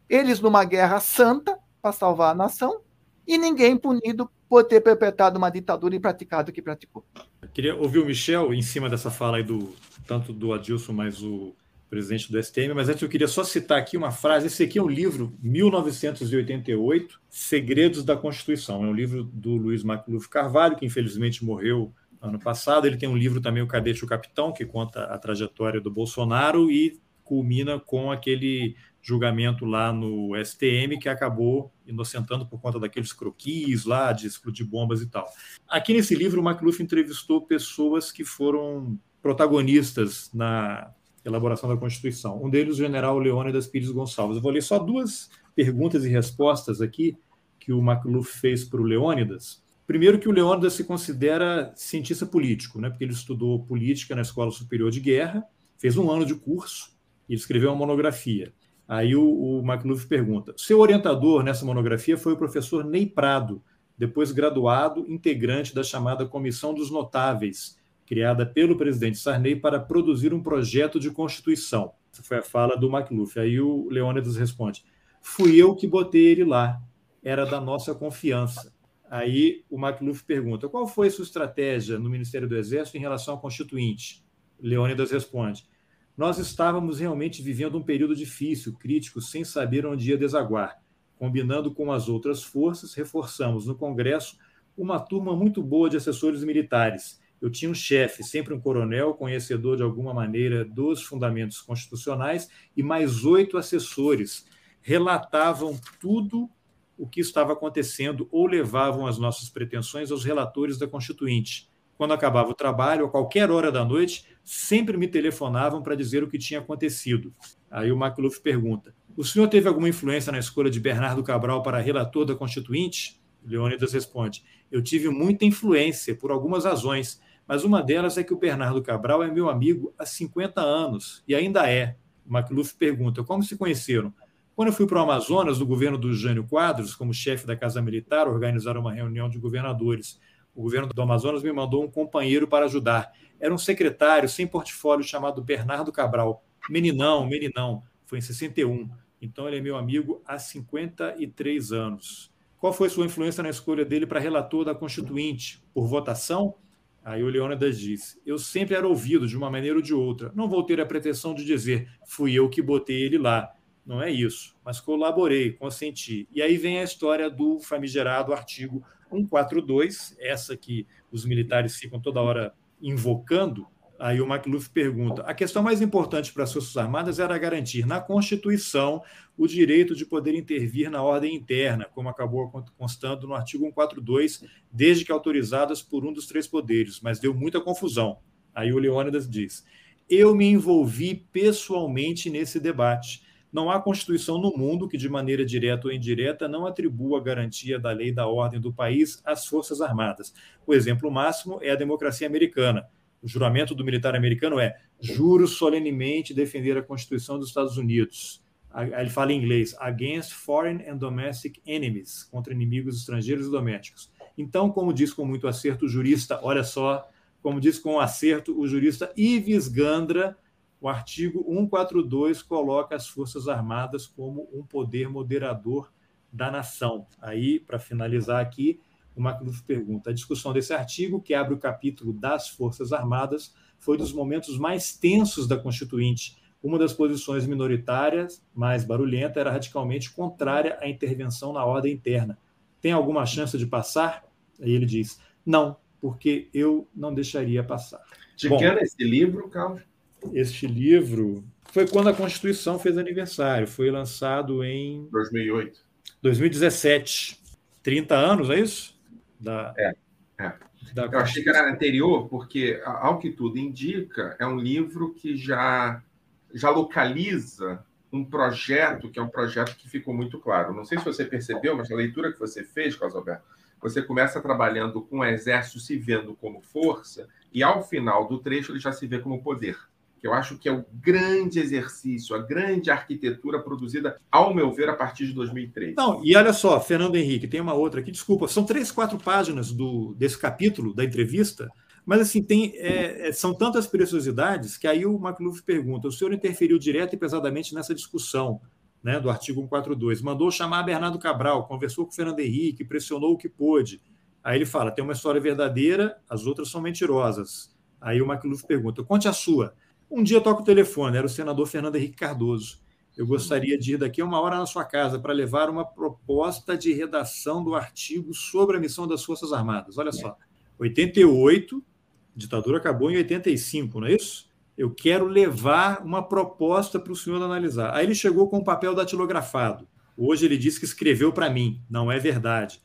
Eles numa guerra santa para salvar a nação e ninguém punido por ter perpetrado uma ditadura e praticado o que praticou. Eu queria ouvir o Michel em cima dessa fala aí do tanto do Adilson, mas o presidente do STM, mas antes eu queria só citar aqui uma frase. Esse aqui é um livro, 1988, Segredos da Constituição. É um livro do Luiz Macluf Carvalho, que infelizmente morreu ano passado. Ele tem um livro também, O Cadete e o Capitão, que conta a trajetória do Bolsonaro e culmina com aquele julgamento lá no STM que acabou inocentando por conta daqueles croquis lá de explodir bombas e tal. Aqui nesse livro, o McLuff entrevistou pessoas que foram protagonistas na elaboração da Constituição. Um deles, o general Leônidas Pires Gonçalves. Eu vou ler só duas perguntas e respostas aqui que o McLuff fez para o Leônidas. Primeiro, que o Leônidas se considera cientista político, né? porque ele estudou política na Escola Superior de Guerra, fez um ano de curso e escreveu uma monografia. Aí o, o McLuff pergunta: seu orientador nessa monografia foi o professor Ney Prado, depois graduado, integrante da chamada Comissão dos Notáveis, criada pelo presidente Sarney para produzir um projeto de Constituição. Essa foi a fala do McLuff. Aí o Leônidas responde: fui eu que botei ele lá, era da nossa confiança. Aí o McLuff pergunta: qual foi sua estratégia no Ministério do Exército em relação ao Constituinte? Leônidas responde: nós estávamos realmente vivendo um período difícil, crítico, sem saber onde ia desaguar. Combinando com as outras forças, reforçamos no Congresso uma turma muito boa de assessores militares. Eu tinha um chefe, sempre um coronel, conhecedor de alguma maneira dos fundamentos constitucionais, e mais oito assessores. Relatavam tudo o que estava acontecendo ou levavam as nossas pretensões aos relatores da Constituinte. Quando acabava o trabalho, a qualquer hora da noite, sempre me telefonavam para dizer o que tinha acontecido. Aí o McLuff pergunta: O senhor teve alguma influência na escolha de Bernardo Cabral para relator da Constituinte? Leônidas responde: Eu tive muita influência por algumas razões, mas uma delas é que o Bernardo Cabral é meu amigo há 50 anos e ainda é. O McLuff pergunta: Como se conheceram? Quando eu fui para o Amazonas, no governo do Jânio Quadros, como chefe da Casa Militar, organizaram uma reunião de governadores. O governo do Amazonas me mandou um companheiro para ajudar era um secretário sem portfólio chamado Bernardo Cabral. Meninão, meninão. Foi em 61. Então ele é meu amigo há 53 anos. Qual foi sua influência na escolha dele para relator da Constituinte? Por votação? Aí o Leônidas disse: Eu sempre era ouvido de uma maneira ou de outra. Não vou ter a pretensão de dizer fui eu que botei ele lá. Não é isso. Mas colaborei, consenti. E aí vem a história do famigerado artigo 142, essa que os militares ficam toda hora invocando, aí o McLuff pergunta: a questão mais importante para as Forças Armadas era garantir na Constituição o direito de poder intervir na ordem interna, como acabou constando no artigo 142, desde que autorizadas por um dos três poderes, mas deu muita confusão. Aí o Leônidas diz: eu me envolvi pessoalmente nesse debate. Não há Constituição no mundo que, de maneira direta ou indireta, não atribua a garantia da lei e da ordem do país às Forças Armadas. O exemplo máximo é a democracia americana. O juramento do militar americano é: juro solenemente defender a Constituição dos Estados Unidos. Ele fala em inglês: against foreign and domestic enemies contra inimigos estrangeiros e domésticos. Então, como diz com muito acerto o jurista, olha só, como diz com acerto o jurista Ives Gandra, o artigo 142 coloca as Forças Armadas como um poder moderador da nação. Aí, para finalizar aqui, o Macnuff pergunta: a discussão desse artigo, que abre o capítulo das Forças Armadas, foi dos momentos mais tensos da Constituinte. Uma das posições minoritárias, mais barulhenta, era radicalmente contrária à intervenção na ordem interna. Tem alguma chance de passar? Aí ele diz: não, porque eu não deixaria passar. De Bom, que é esse livro, Carlos? este livro foi quando a Constituição fez aniversário. Foi lançado em 2008. 2017. 30 anos, é isso? Da, é. é. Da Eu achei que era anterior, porque, ao que tudo indica, é um livro que já, já localiza um projeto, que é um projeto que ficou muito claro. Não sei se você percebeu, mas na leitura que você fez, Carlos Alberto, você começa trabalhando com o exército se vendo como força, e ao final do trecho ele já se vê como poder que eu acho que é o grande exercício, a grande arquitetura produzida, ao meu ver, a partir de 2003. Não, e olha só, Fernando Henrique, tem uma outra aqui, desculpa, são três, quatro páginas do, desse capítulo da entrevista, mas assim, tem, é, é são tantas preciosidades que aí o McLuff pergunta: o senhor interferiu direto e pesadamente nessa discussão. né, do artigo 142. Mandou chamar Bernardo Cabral, conversou com o Fernando Henrique, pressionou o que pôde. Aí ele fala: tem uma história verdadeira, as outras são mentirosas. Aí o McLuff pergunta: conte a sua. Um dia toca o telefone, era o senador Fernando Henrique Cardoso. Eu gostaria de ir daqui a uma hora na sua casa para levar uma proposta de redação do artigo sobre a missão das Forças Armadas. Olha só, 88, ditadura acabou em 85, não é isso? Eu quero levar uma proposta para o senhor analisar. Aí ele chegou com o papel datilografado. Hoje ele disse que escreveu para mim. Não é verdade.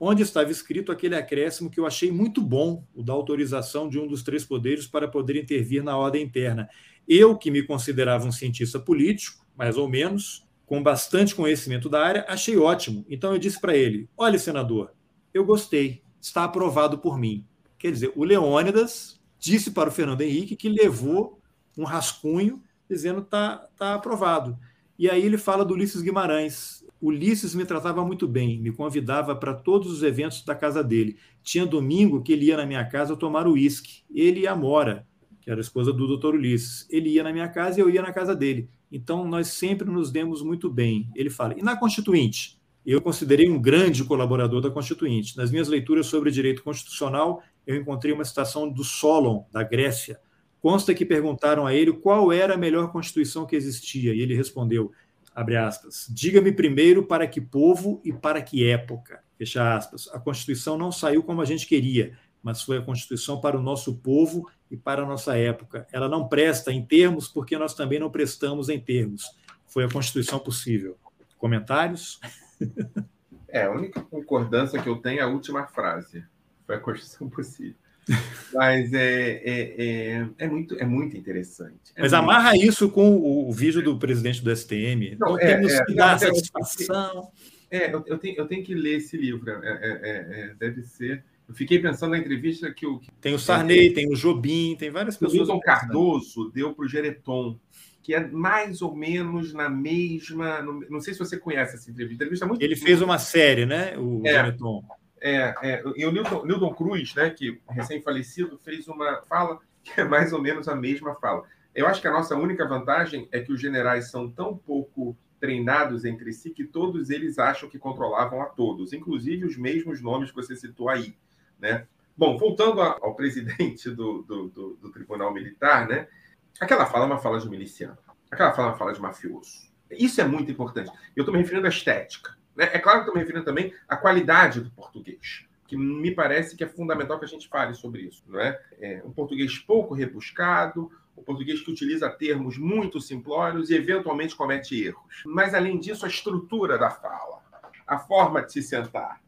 Onde estava escrito aquele acréscimo que eu achei muito bom, o da autorização de um dos três poderes para poder intervir na ordem interna. Eu, que me considerava um cientista político, mais ou menos, com bastante conhecimento da área, achei ótimo. Então eu disse para ele: Olha, senador, eu gostei, está aprovado por mim. Quer dizer, o Leônidas disse para o Fernando Henrique que levou um rascunho dizendo está tá aprovado. E aí ele fala do Ulisses Guimarães. Ulisses me tratava muito bem, me convidava para todos os eventos da casa dele. Tinha domingo que ele ia na minha casa tomar uísque. Ele e a Mora, que era a esposa do doutor Ulisses. Ele ia na minha casa e eu ia na casa dele. Então nós sempre nos demos muito bem. Ele fala. E na Constituinte? Eu considerei um grande colaborador da Constituinte. Nas minhas leituras sobre direito constitucional, eu encontrei uma citação do Solon, da Grécia. Consta que perguntaram a ele qual era a melhor constituição que existia, e ele respondeu, abre aspas, diga-me primeiro para que povo e para que época, fecha aspas. A Constituição não saiu como a gente queria, mas foi a Constituição para o nosso povo e para a nossa época. Ela não presta em termos porque nós também não prestamos em termos. Foi a Constituição possível. Comentários? (laughs) É, a única concordância que eu tenho é a última frase foi a construção possível. Mas é, é, é, é, muito, é muito interessante. É Mas muito... amarra isso com o, o, vídeo do presidente do STM. Não, não é, temos é, que dar satisfação. É, eu, eu, tenho, eu tenho que ler esse livro. É, deve ser. Eu fiquei pensando na entrevista que o. Tem o Sarney, tem o Jobim, tem várias pessoas. O Milton Cardoso deu para o Gereton, que é mais ou menos na mesma. Não sei se você conhece essa entrevista. entrevista muito Ele fez uma série, né? O é, Gereton. É, é, e o Newton, Newton Cruz, né, que recém-falecido, fez uma fala que é mais ou menos a mesma fala. Eu acho que a nossa única vantagem é que os generais são tão pouco treinados entre si que todos eles acham que controlavam a todos, inclusive os mesmos nomes que você citou aí. Né? Bom, voltando ao presidente do, do, do, do Tribunal Militar, né? aquela fala é uma fala de miliciano, aquela fala é uma fala de mafioso. Isso é muito importante. Eu estou me referindo à estética. Né? É claro que estou me referindo também à qualidade do português, que me parece que é fundamental que a gente fale sobre isso. Não é? é um português pouco rebuscado, o português que utiliza termos muito simplórios e eventualmente comete erros. Mas, além disso, a estrutura da fala, a forma de se sentar,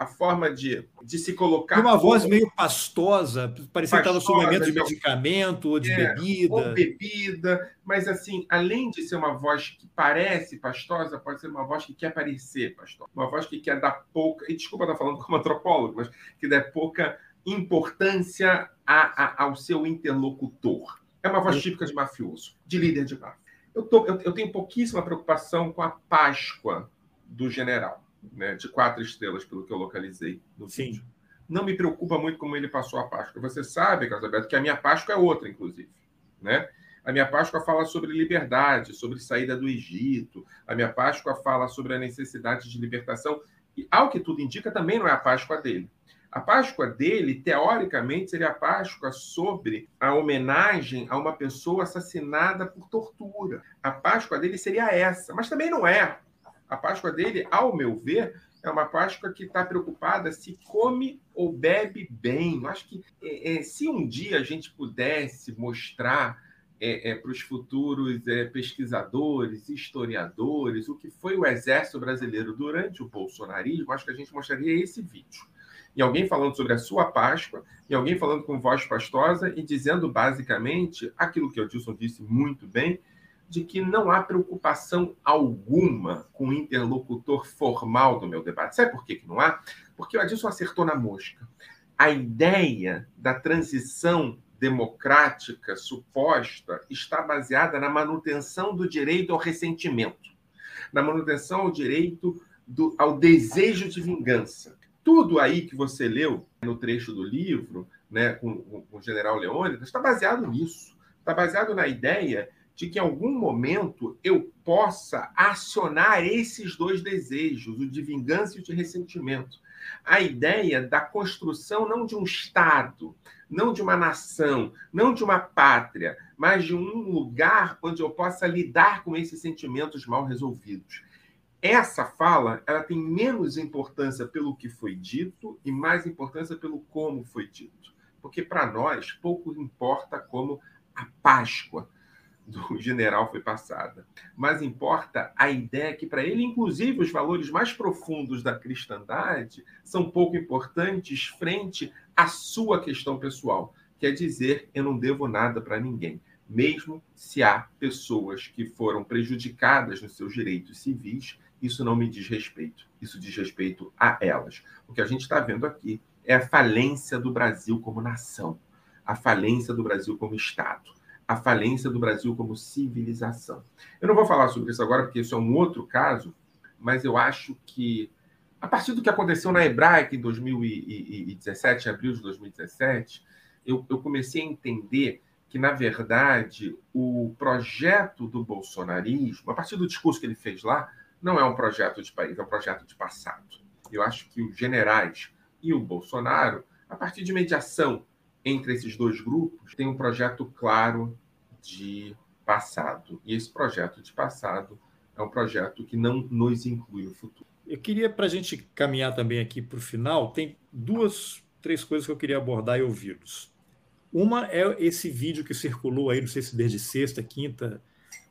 a forma de, de se colocar. uma voz meio pastosa, parecia que estava sob momento de medicamento ou de é, bebida. Ou bebida, mas assim, além de ser uma voz que parece pastosa, pode ser uma voz que quer parecer pastosa. Uma voz que quer dar pouca, e desculpa estar falando como antropólogo, mas que dá pouca importância a, a, ao seu interlocutor. É uma voz típica de mafioso, de líder de máfia. Eu, tô, eu, eu tenho pouquíssima preocupação com a Páscoa do general né, de quatro estrelas, pelo que eu localizei no Sim. vídeo. Não me preocupa muito como ele passou a Páscoa. Você sabe, Carlos Alberto, que a minha Páscoa é outra, inclusive. Né? A minha Páscoa fala sobre liberdade, sobre saída do Egito. A minha Páscoa fala sobre a necessidade de libertação. E, ao que tudo indica, também não é a Páscoa dele. A Páscoa dele, teoricamente, seria a Páscoa sobre a homenagem a uma pessoa assassinada por tortura. A Páscoa dele seria essa, mas também não é. A Páscoa dele, ao meu ver, é uma Páscoa que está preocupada se come ou bebe bem. Eu acho que é, é, se um dia a gente pudesse mostrar é, é para os futuros é, pesquisadores, historiadores, o que foi o exército brasileiro durante o bolsonarismo, acho que a gente mostraria esse vídeo. E alguém falando sobre a sua Páscoa, e alguém falando com voz pastosa e dizendo basicamente aquilo que o Dilson disse muito bem, de que não há preocupação alguma com o interlocutor formal do meu debate. Sabe por que, que não há? Porque o Adilson acertou na mosca. A ideia da transição democrática suposta está baseada na manutenção do direito ao ressentimento, na manutenção ao direito do, ao desejo de vingança. Tudo aí que você leu no trecho do livro, né, com, com o general Leônidas, está baseado nisso. Está baseado na ideia de que em algum momento eu possa acionar esses dois desejos, o de vingança e o de ressentimento. A ideia da construção não de um Estado, não de uma nação, não de uma pátria, mas de um lugar onde eu possa lidar com esses sentimentos mal resolvidos. Essa fala, ela tem menos importância pelo que foi dito e mais importância pelo como foi dito. Porque para nós pouco importa como a Páscoa do (laughs) general foi passada, mas importa a ideia que para ele, inclusive, os valores mais profundos da cristandade são pouco importantes frente à sua questão pessoal, quer dizer, eu não devo nada para ninguém, mesmo se há pessoas que foram prejudicadas nos seus direitos civis, isso não me diz respeito, isso diz respeito a elas. O que a gente está vendo aqui é a falência do Brasil como nação, a falência do Brasil como Estado a falência do Brasil como civilização. Eu não vou falar sobre isso agora, porque isso é um outro caso, mas eu acho que, a partir do que aconteceu na Hebraica em 2017, em abril de 2017, eu, eu comecei a entender que, na verdade, o projeto do bolsonarismo, a partir do discurso que ele fez lá, não é um projeto de país, é um projeto de passado. Eu acho que os generais e o Bolsonaro, a partir de mediação entre esses dois grupos, tem um projeto claro de passado. E esse projeto de passado é um projeto que não nos inclui no futuro. Eu queria, para a gente caminhar também aqui para o final, tem duas, três coisas que eu queria abordar e ouvi-los. Uma é esse vídeo que circulou aí, não sei se desde sexta, quinta,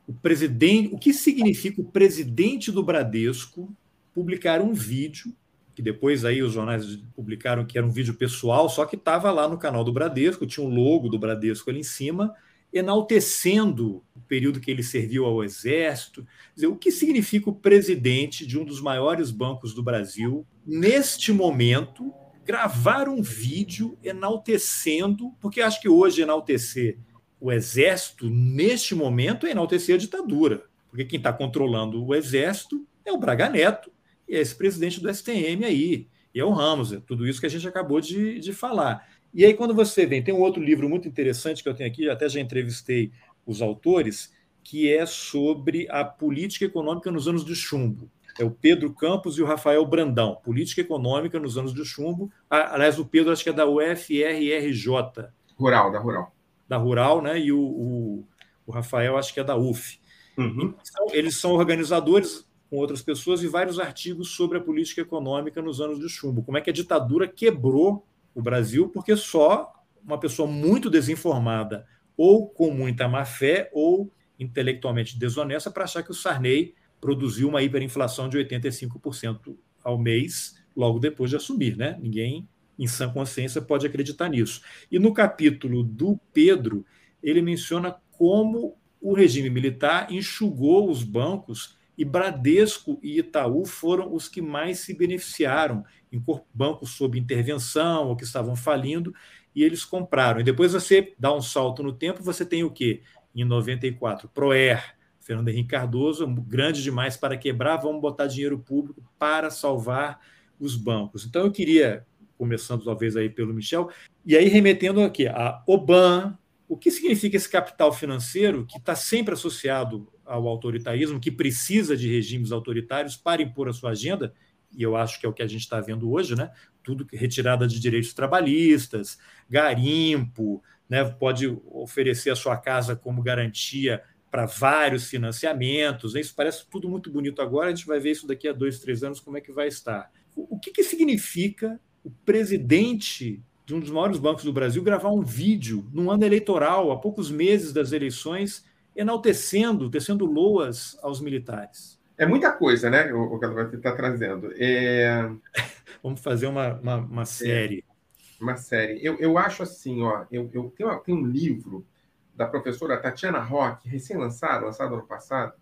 o presidente, o que significa o presidente do Bradesco publicar um vídeo que depois aí os jornais publicaram que era um vídeo pessoal, só que estava lá no canal do Bradesco, tinha um logo do Bradesco ali em cima, enaltecendo o período que ele serviu ao Exército. Dizer, o que significa o presidente de um dos maiores bancos do Brasil, neste momento, gravar um vídeo enaltecendo, porque acho que hoje enaltecer o Exército, neste momento, é enaltecer a ditadura, porque quem está controlando o Exército é o Braga Neto esse presidente do STM aí, e é o Ramos, é tudo isso que a gente acabou de, de falar. E aí, quando você vem, tem um outro livro muito interessante que eu tenho aqui, até já entrevistei os autores, que é sobre a política econômica nos anos do chumbo. É o Pedro Campos e o Rafael Brandão, Política Econômica nos anos do chumbo. Aliás, o Pedro acho que é da UFRRJ. Rural, da Rural. Da Rural, né? E o, o, o Rafael acho que é da UF. Uhum. Então, eles são organizadores com outras pessoas e vários artigos sobre a política econômica nos anos do chumbo. Como é que a ditadura quebrou o Brasil, porque só uma pessoa muito desinformada, ou com muita má fé, ou intelectualmente desonesta, para achar que o Sarney produziu uma hiperinflação de 85% ao mês, logo depois de assumir. Né? Ninguém, em sã consciência, pode acreditar nisso. E no capítulo do Pedro, ele menciona como o regime militar enxugou os bancos e Bradesco e Itaú foram os que mais se beneficiaram em bancos sob intervenção ou que estavam falindo, e eles compraram. E depois você dá um salto no tempo, você tem o quê? Em 94, Proer, Fernando Henrique Cardoso, grande demais para quebrar, vamos botar dinheiro público para salvar os bancos. Então eu queria, começando talvez aí pelo Michel, e aí remetendo aqui a Oban, o que significa esse capital financeiro que está sempre associado ao autoritarismo, que precisa de regimes autoritários para impor a sua agenda, e eu acho que é o que a gente está vendo hoje, né? Tudo retirada de direitos trabalhistas, garimpo, né? Pode oferecer a sua casa como garantia para vários financiamentos. Isso parece tudo muito bonito agora. A gente vai ver isso daqui a dois, três anos como é que vai estar. O que, que significa o presidente de um dos maiores bancos do Brasil gravar um vídeo num ano eleitoral, a poucos meses das eleições, enaltecendo, tecendo loas aos militares? É muita coisa, né? O, que ela está trazendo. É... (laughs) Vamos fazer uma, uma, uma série. É, uma série. Eu, eu acho assim, ó, eu, eu tenho, tenho um livro da professora Tatiana Roque, recém-lançado, lançado ano passado,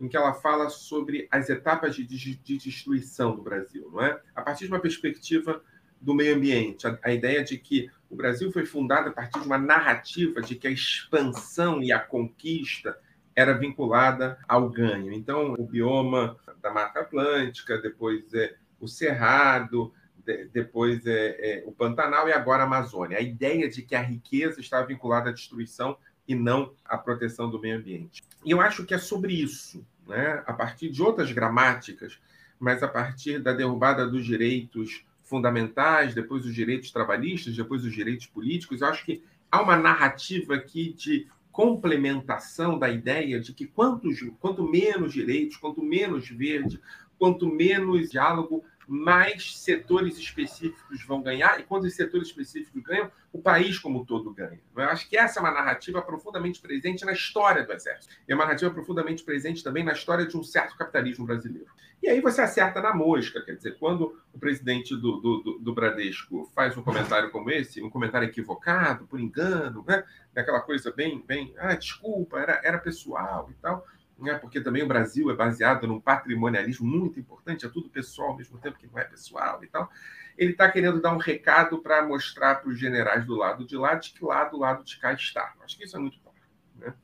em que ela fala sobre as etapas de, de, de, destruição do Brasil, não é? A partir de uma perspectiva do meio ambiente, a, a, ideia de que o Brasil foi fundado a partir de uma narrativa de que a expansão e a conquista era vinculada ao ganho. Então, o bioma da Mata Atlântica, depois é, o Cerrado, de, depois é, é, o Pantanal e agora a Amazônia. A ideia de que a riqueza estava vinculada à destruição e não à proteção do meio ambiente. E eu acho que é sobre isso, né? a partir de outras gramáticas, mas a partir da derrubada dos direitos fundamentais, depois os direitos trabalhistas, depois os direitos políticos, eu acho que há uma narrativa aqui de complementação da ideia de que quantos, quanto menos direitos, quanto menos verde, quanto menos diálogo, mais setores específicos vão ganhar, e quando os setores específicos ganham, o país como um todo ganha. Eu acho que essa é uma narrativa profundamente presente na história do Exército. E é uma narrativa profundamente presente também na história de um certo capitalismo brasileiro. E aí você acerta na mosca, quer dizer, quando o presidente do, do, do Bradesco faz um comentário como esse, um comentário equivocado, por engano, né? aquela coisa bem, bem, ah, desculpa, era, era pessoal e tal né? porque também o Brasil é baseado num patrimonialismo muito importante, é tudo pessoal ao mesmo tempo que não é pessoal e tal. Ele está querendo dar um recado para mostrar para os generais do lado de lá de que lado do lado de cá está. Acho que isso é muito claro. Né?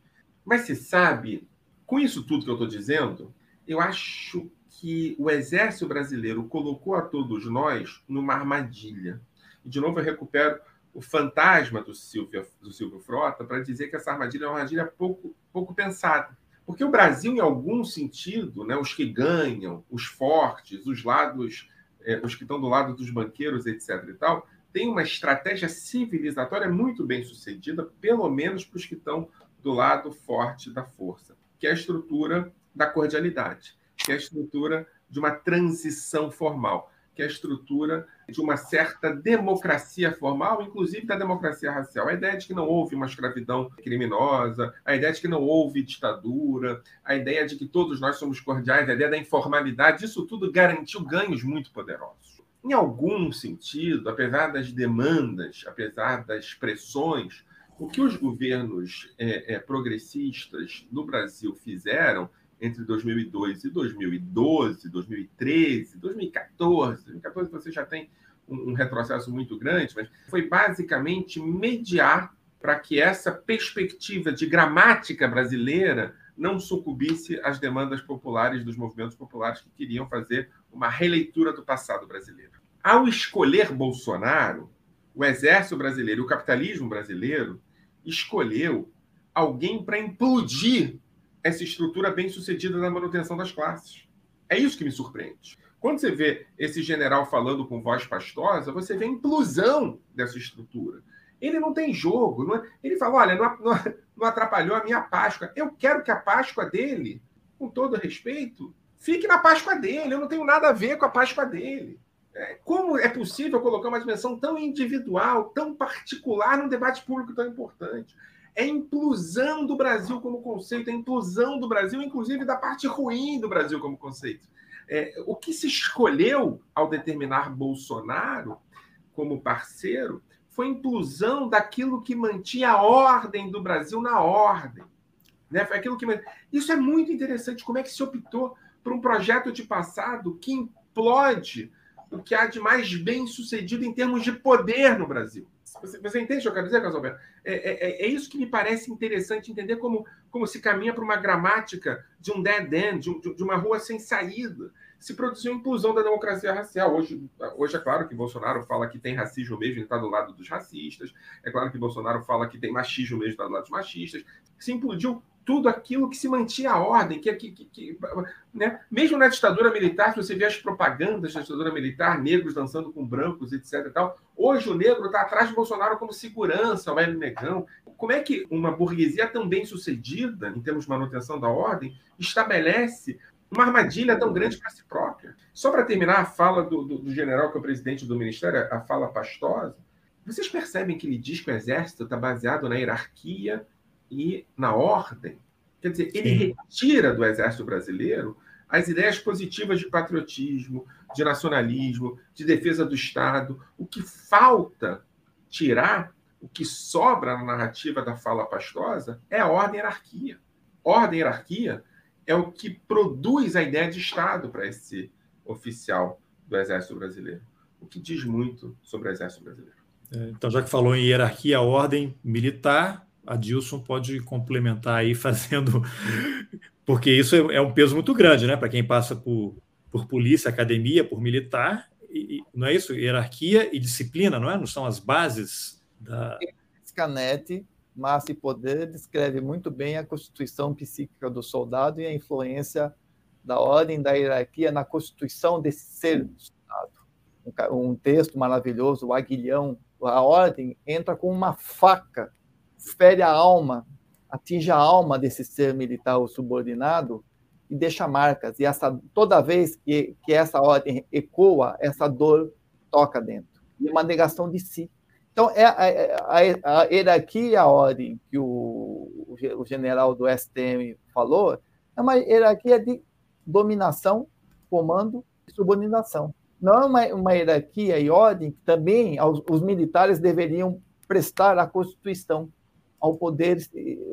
Mas se sabe, com isso tudo que eu estou dizendo, eu acho que o exército brasileiro colocou a todos nós numa armadilha. E, de novo, eu recupero o fantasma do Silvio, do Silvio Frota para dizer que essa armadilha é uma armadilha pouco, pouco pensada. Porque o Brasil, em algum sentido, né, os que ganham, os fortes, os lados, é, os que estão do lado dos banqueiros, etc. e tal, tem uma estratégia civilizatória muito bem sucedida, pelo menos para os que estão do lado forte da força, que é a estrutura da cordialidade, que é a estrutura de uma transição formal que é a estrutura de uma certa democracia formal, inclusive da democracia racial. A ideia de que não houve uma escravidão criminosa, a ideia de que não houve ditadura, a ideia de que todos nós somos cordiais, a ideia da informalidade, isso tudo garantiu ganhos muito poderosos. Em algum sentido, apesar das demandas, apesar das pressões, o que os governos é, é, progressistas no Brasil fizeram entre 2002 e 2012, 2013, 2014. 2014 você já tem um, retrocesso muito grande, mas foi basicamente mediar para que essa perspectiva de gramática brasileira não sucumbisse às demandas populares dos movimentos populares que queriam fazer uma releitura do passado brasileiro. Ao escolher Bolsonaro, o exército brasileiro, o capitalismo brasileiro, escolheu alguém para implodir essa estrutura bem sucedida na manutenção das classes. É isso que me surpreende. Quando você vê esse general falando com voz pastosa, você vê a implosão dessa estrutura. Ele não tem jogo. Não é... Ele fala: olha, não, não, atrapalhou a minha Páscoa. Eu quero que a Páscoa dele, com todo respeito, fique na Páscoa dele. Eu não tenho nada a ver com a Páscoa dele. É, como é possível colocar uma dimensão tão individual, tão particular num debate público tão importante? é a implosão do Brasil como conceito, é a implosão do Brasil, inclusive da parte ruim do Brasil como conceito. É, o que se escolheu ao determinar Bolsonaro como parceiro foi a implosão daquilo que mantinha a ordem do Brasil na ordem. Né? Foi aquilo que Isso é muito interessante, como é que se optou por um projeto de passado que implode o que há de mais bem sucedido em termos de poder no Brasil. Você, você entende o que eu quero dizer, Casalberto? É, é, é, é, isso que me parece interessante entender como, como se caminha para uma gramática de um dead end, de, de uma rua sem saída. Se produziu a implosão da democracia racial. Hoje, hoje é claro que Bolsonaro fala que tem racismo mesmo e está do lado dos racistas. É claro que Bolsonaro fala que tem machismo mesmo está do lado dos machistas. Se implodiu tudo aquilo que se mantinha a ordem, que, que, que né? mesmo na ditadura militar, se você vê as propagandas da ditadura militar, negros dançando com brancos, etc. Tal, hoje o negro está atrás de Bolsonaro como segurança, o velho negão. Como é que uma burguesia tão bem sucedida, em termos de manutenção da ordem, estabelece uma armadilha tão grande para si própria? Só para terminar a fala do, do, do general, que é o presidente do ministério, a fala pastosa, vocês percebem que ele diz que o exército está baseado na hierarquia e na ordem. Quer dizer, ele Sim. retira do exército brasileiro as ideias positivas de patriotismo, de nacionalismo, de defesa do Estado. O que falta tirar, o que sobra na narrativa da fala pastosa é a ordem e hierarquia. Ordem e hierarquia é o que produz a ideia de Estado para esse oficial do Exército Brasileiro, o que diz muito sobre o Exército Brasileiro. É, então, já que falou em hierarquia, ordem militar, a Dilson pode complementar aí (laughs) fazendo. Porque isso é, é um peso muito grande, né? Para quem passa por, por polícia, academia, por militar, e, não é isso? Hierarquia e disciplina, não é? Não são as bases da. Scanetti mas esse poder descreve muito bem a constituição psíquica do soldado e a influência da ordem da hierarquia na constituição desse ser soldado. Um, texto maravilhoso, o Aguilhão, a ordem entra com uma faca, fere a alma, atinge a alma desse ser militar ou subordinado e deixa marcas. E essa, toda vez que, que essa ordem ecoa, essa dor toca dentro. E uma negação de si. Então, é a, a, a hierarquia e a ordem que o, o general do STM falou é uma hierarquia de dominação, comando e subordinação. Não é uma, uma hierarquia e ordem que também os militares deveriam prestar à Constituição, ao poder,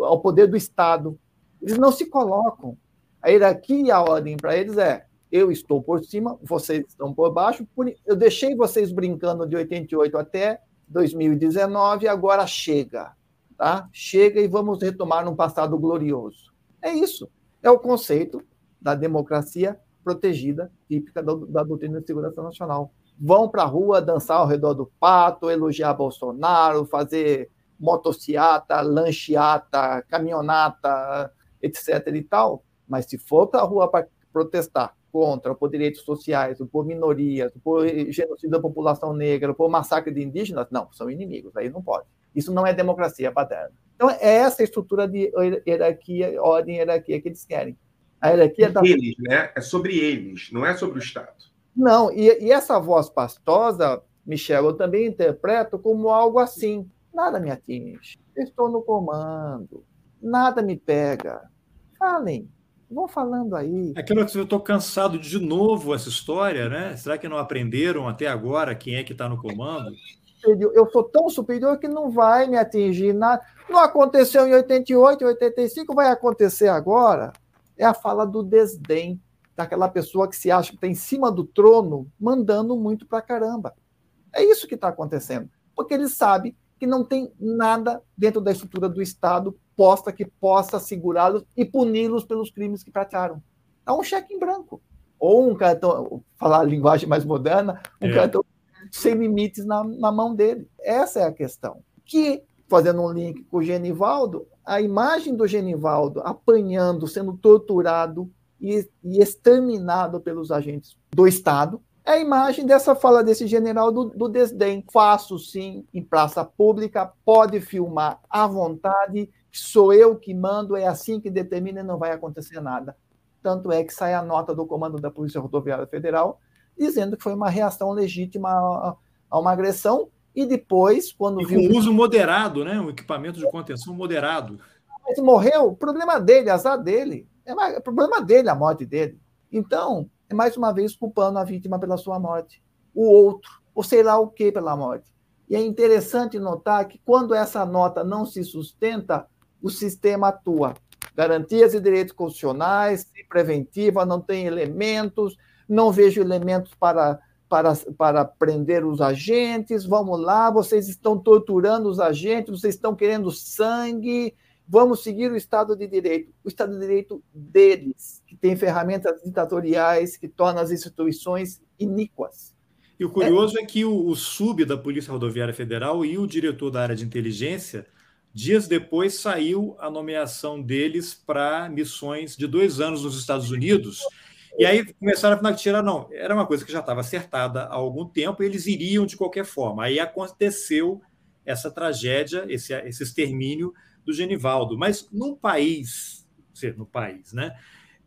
ao poder do Estado. Eles não se colocam. A hierarquia e a ordem para eles é eu estou por cima, vocês estão por baixo. Eu deixei vocês brincando de 88 até 2019, agora chega. Tá? Chega e vamos retomar um passado glorioso. É isso. É o conceito da democracia protegida, típica da, da doutrina de segurança nacional. Vão para a rua dançar ao redor do pato, elogiar Bolsonaro, fazer motociata, lancheata, caminhonata, etc. e tal. Mas se for para a rua para protestar contra por direitos sociais, por minorias, por genocídio da população negra, por massacre de indígenas, não, são inimigos, aí não pode. Isso não é democracia paterna. Então, é essa estrutura de hierarquia, ordem e hierarquia que eles querem. A hierarquia da... Eles, né? É sobre eles, não é sobre o Estado. Não, e, e essa voz pastosa, Michel, eu também interpreto como algo assim. Nada me atinge. Estou no comando. Nada me pega. Falem. Vão falando aí. Aquilo que eu estou cansado de, de novo essa história, né? Será que não aprenderam até agora quem é que está no comando? Eu sou tão superior que não vai me atingir nada. Não aconteceu em 88, 85, vai acontecer agora é a fala do desdém, daquela pessoa que se acha que está em cima do trono, mandando muito para caramba. É isso que está acontecendo. Porque ele sabe que não tem nada dentro da estrutura do Estado posta que possa segurá-los e puni-los pelos crimes que praticaram. É um cheque em branco. Ou um cartão, falar a linguagem mais moderna, um é. cartão sem limites na, na mão dele. Essa é a questão. Que, fazendo um link com o Genivaldo, a imagem do Genivaldo apanhando, sendo torturado e, e exterminado pelos agentes do Estado, é a imagem dessa fala desse general do, do, desdém. Faço sim em praça pública, pode filmar à vontade, sou eu que mando, é assim que determina e não vai acontecer nada. Tanto é que sai a nota do comando da Polícia Rodoviária Federal dizendo que foi uma reação legítima a, a uma agressão e depois, quando e viu. Com uso moderado, né? Um equipamento de contenção moderado. Mas morreu, problema dele, azar dele. É, é problema dele a morte dele. Então, mais uma vez culpando a vítima pela sua morte. O outro, ou sei lá o que pela morte. E é interessante notar que quando essa nota não se sustenta, o sistema atua. Garantias e direitos constitucionais, preventiva, não tem elementos, não vejo elementos para para, para prender os agentes, vamos lá, vocês estão torturando os agentes, vocês estão querendo sangue, vamos seguir o Estado de Direito. O Estado de Direito deles, tem ferramentas ditatoriais que tornam as instituições iníquas. E o curioso é, é que o, o sub da Polícia Rodoviária Federal e o diretor da área de inteligência, dias depois saiu a nomeação deles para missões de dois anos nos Estados Unidos e aí começaram a tirar, não, era uma coisa que já estava acertada há algum tempo, eles iriam de qualquer forma. Aí aconteceu essa tragédia, esse, esse extermínio do Genivaldo. Mas num país, no país, né?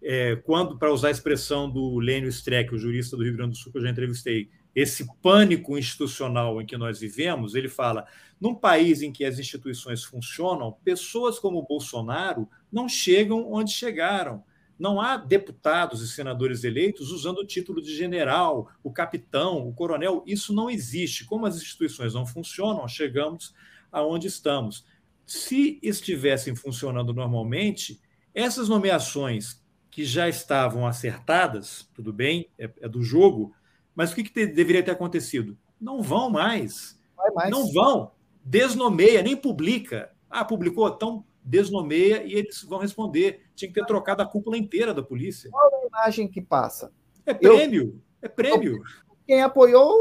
É, quando, para usar a expressão do Lênio Streck, o jurista do Rio Grande do Sul que eu já entrevistei, esse pânico institucional em que nós vivemos, ele fala: num país em que as instituições funcionam, pessoas como o Bolsonaro não chegam onde chegaram. Não há deputados e senadores eleitos usando o título de general, o capitão, o coronel. Isso não existe. Como as instituições não funcionam, chegamos aonde estamos. Se estivessem funcionando normalmente, essas nomeações que já estavam acertadas, tudo bem, é, é do jogo, mas o que, que te, deveria ter acontecido? Não vão mais. mais. Não vão. Desnomeia, nem publica. Ah, publicou? Então desnomeia e eles vão responder. Tinha que ter trocado a cúpula inteira da polícia. Qual é a imagem que passa? É prêmio, eu, é prêmio. Quem apoiou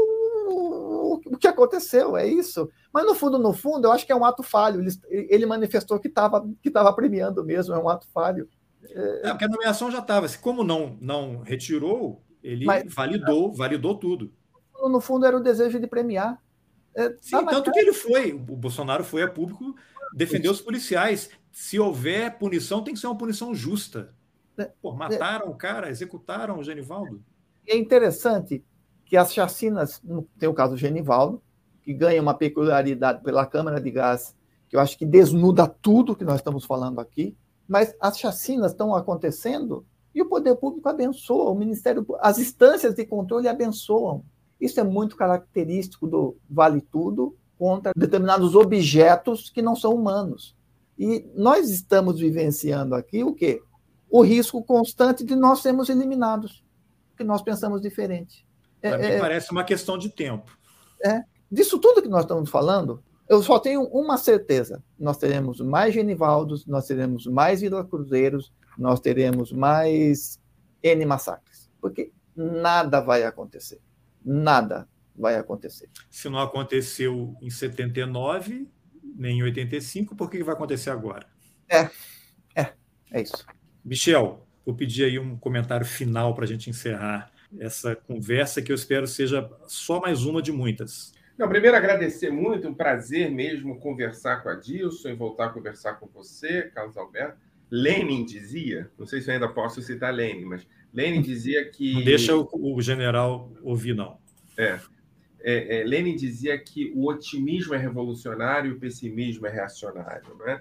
o, o que aconteceu, é isso. Mas no fundo, no fundo, eu acho que é um ato falho. Ele, ele manifestou que estava que tava premiando mesmo, é um ato falho. É, porque a nomeação já estava. Como não, não retirou, ele Mas, validou, validou tudo. No fundo, era o desejo de premiar. É, Sim, tanto que ele foi. O Bolsonaro foi a público defender os policiais. Se houver punição, tem que ser uma punição justa. É, Pô, mataram o cara, executaram o Genivaldo. É interessante que as chacinas, tem o caso do Genivaldo, que ganha uma peculiaridade pela Câmara de Gás, que eu acho que desnuda tudo que nós estamos falando aqui, mas as chacinas estão acontecendo e o poder público abençoa, o Ministério, as instâncias de controle abençoam. Isso é muito característico do Vale Tudo contra determinados objetos que não são humanos. E nós estamos vivenciando aqui o quê? O risco constante de nós sermos eliminados, porque nós pensamos diferente. É, é, parece uma questão de tempo. É. Disso tudo que nós estamos falando, eu só tenho uma certeza: nós teremos mais Genivaldos, nós teremos mais Vila Cruzeiros, nós teremos mais N massacres. Porque nada vai acontecer. Nada vai acontecer. Se não aconteceu em 79, nem em 85, por que vai acontecer agora? É, é, é isso. Michel, vou pedir aí um comentário final para a gente encerrar essa conversa, que eu espero seja só mais uma de muitas. Não, primeiro agradecer muito, um prazer mesmo conversar com a Dilson e voltar a conversar com você, Carlos Alberto. Lenin dizia, não sei se eu ainda posso citar Lenin, mas Lenin dizia que. Não deixa o, o general ouvir, não. É, é, é, Lenin dizia que o otimismo é revolucionário e o pessimismo é reacionário. Né?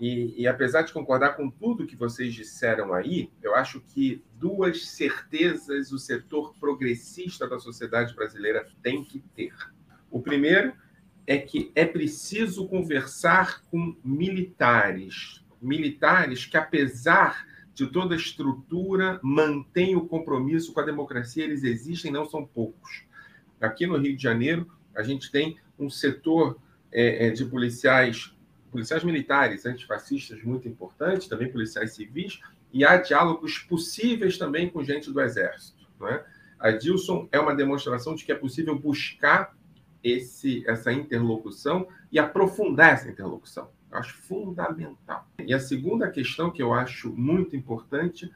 E, e, apesar de concordar com tudo que vocês disseram aí, eu acho que duas certezas o setor progressista da sociedade brasileira tem que ter. O primeiro é que é preciso conversar com militares militares que, apesar de toda a estrutura, mantêm o compromisso com a democracia. Eles existem, não são poucos. Aqui no Rio de Janeiro, a gente tem um setor é, é de policiais, policiais militares antifascistas muito importante, também policiais civis, e há diálogos possíveis também com gente do Exército. Né? A Dilson é uma demonstração de que é possível buscar esse, essa interlocução e aprofundar essa interlocução. Eu acho fundamental. E a segunda questão que eu acho muito importante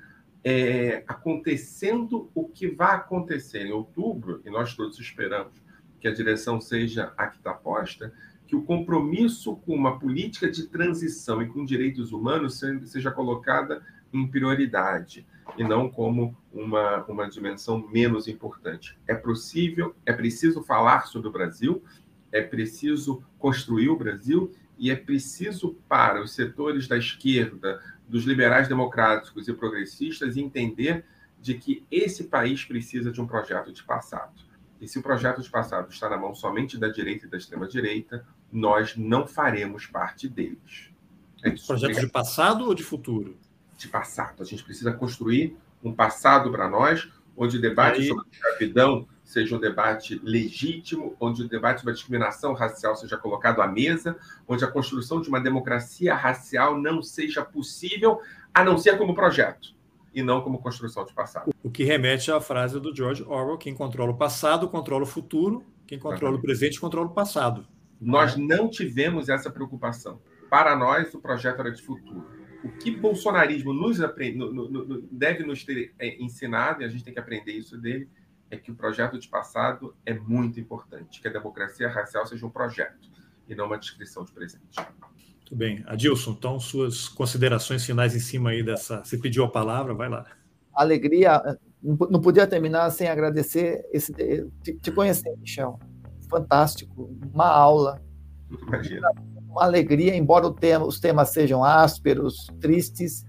é acontecendo o que vai acontecer em outubro, e nós todos esperamos que a direção seja a que está posta, que o compromisso com uma política de transição e com direitos humanos seja colocada em prioridade e não como uma, uma dimensão menos importante. É possível, é preciso falar sobre o Brasil, é preciso construir o Brasil e é preciso para os setores da esquerda, dos liberais democráticos e progressistas entender de que esse país precisa de um projeto de passado. E se o projeto de passado está na mão somente da direita e da extrema-direita, nós não faremos parte deles. É isso. Projeto de passado ou de futuro? De passado. A gente precisa construir um passado para nós, onde o debate Aí... sobre escravidão seja um debate legítimo, onde o debate sobre a discriminação racial seja colocado à mesa, onde a construção de uma democracia racial não seja possível, a não ser como projeto e não como construção de passado. O que remete à frase do George Orwell: quem controla o passado controla o futuro, quem controla Exatamente. o presente controla o passado. Nós não tivemos essa preocupação. Para nós, o projeto era de futuro. O que o bolsonarismo nos aprende, no, no, no, deve nos ter é, ensinado, e a gente tem que aprender isso dele, é que o projeto de passado é muito importante, que a democracia racial seja um projeto e não uma descrição de presente. Muito bem. Adilson, então, suas considerações finais em cima aí dessa. Você pediu a palavra, vai lá. Alegria, não podia terminar sem agradecer esse, te conhecer, Michel. Fantástico, uma aula. Imagina. Uma alegria, embora tema, os temas sejam ásperos, tristes,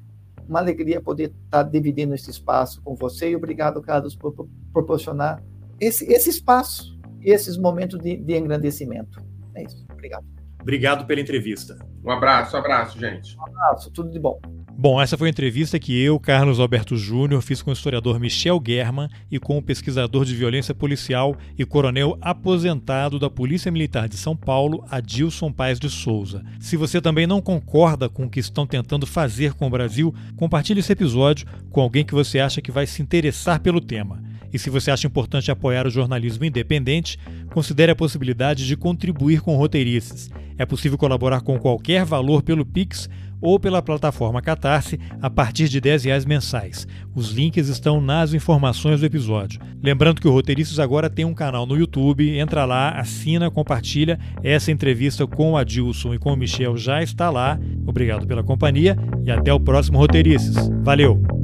uma alegria poder estar dividindo esse espaço com você e obrigado, Carlos, por proporcionar esse, esse espaço e esses momentos de, de engrandecimento. É isso. Obrigado. Obrigado pela entrevista. Um abraço, um abraço, gente. Um abraço, tudo de bom. Bom, essa foi a entrevista que eu, Carlos Alberto Júnior, fiz com o historiador Michel German e com o pesquisador de violência policial e coronel aposentado da Polícia Militar de São Paulo, Adilson Paes de Souza. Se você também não concorda com o que estão tentando fazer com o Brasil, compartilhe esse episódio com alguém que você acha que vai se interessar pelo tema. E se você acha importante apoiar o jornalismo independente, considere a possibilidade de contribuir com roteirices. É possível colaborar com qualquer valor pelo Pix ou pela plataforma Catarse a partir de R$ reais mensais. Os links estão nas informações do episódio. Lembrando que o Roteiristas agora tem um canal no YouTube, entra lá, assina, compartilha. Essa entrevista com o Adilson e com o Michel já está lá. Obrigado pela companhia e até o próximo Roteiristas. Valeu!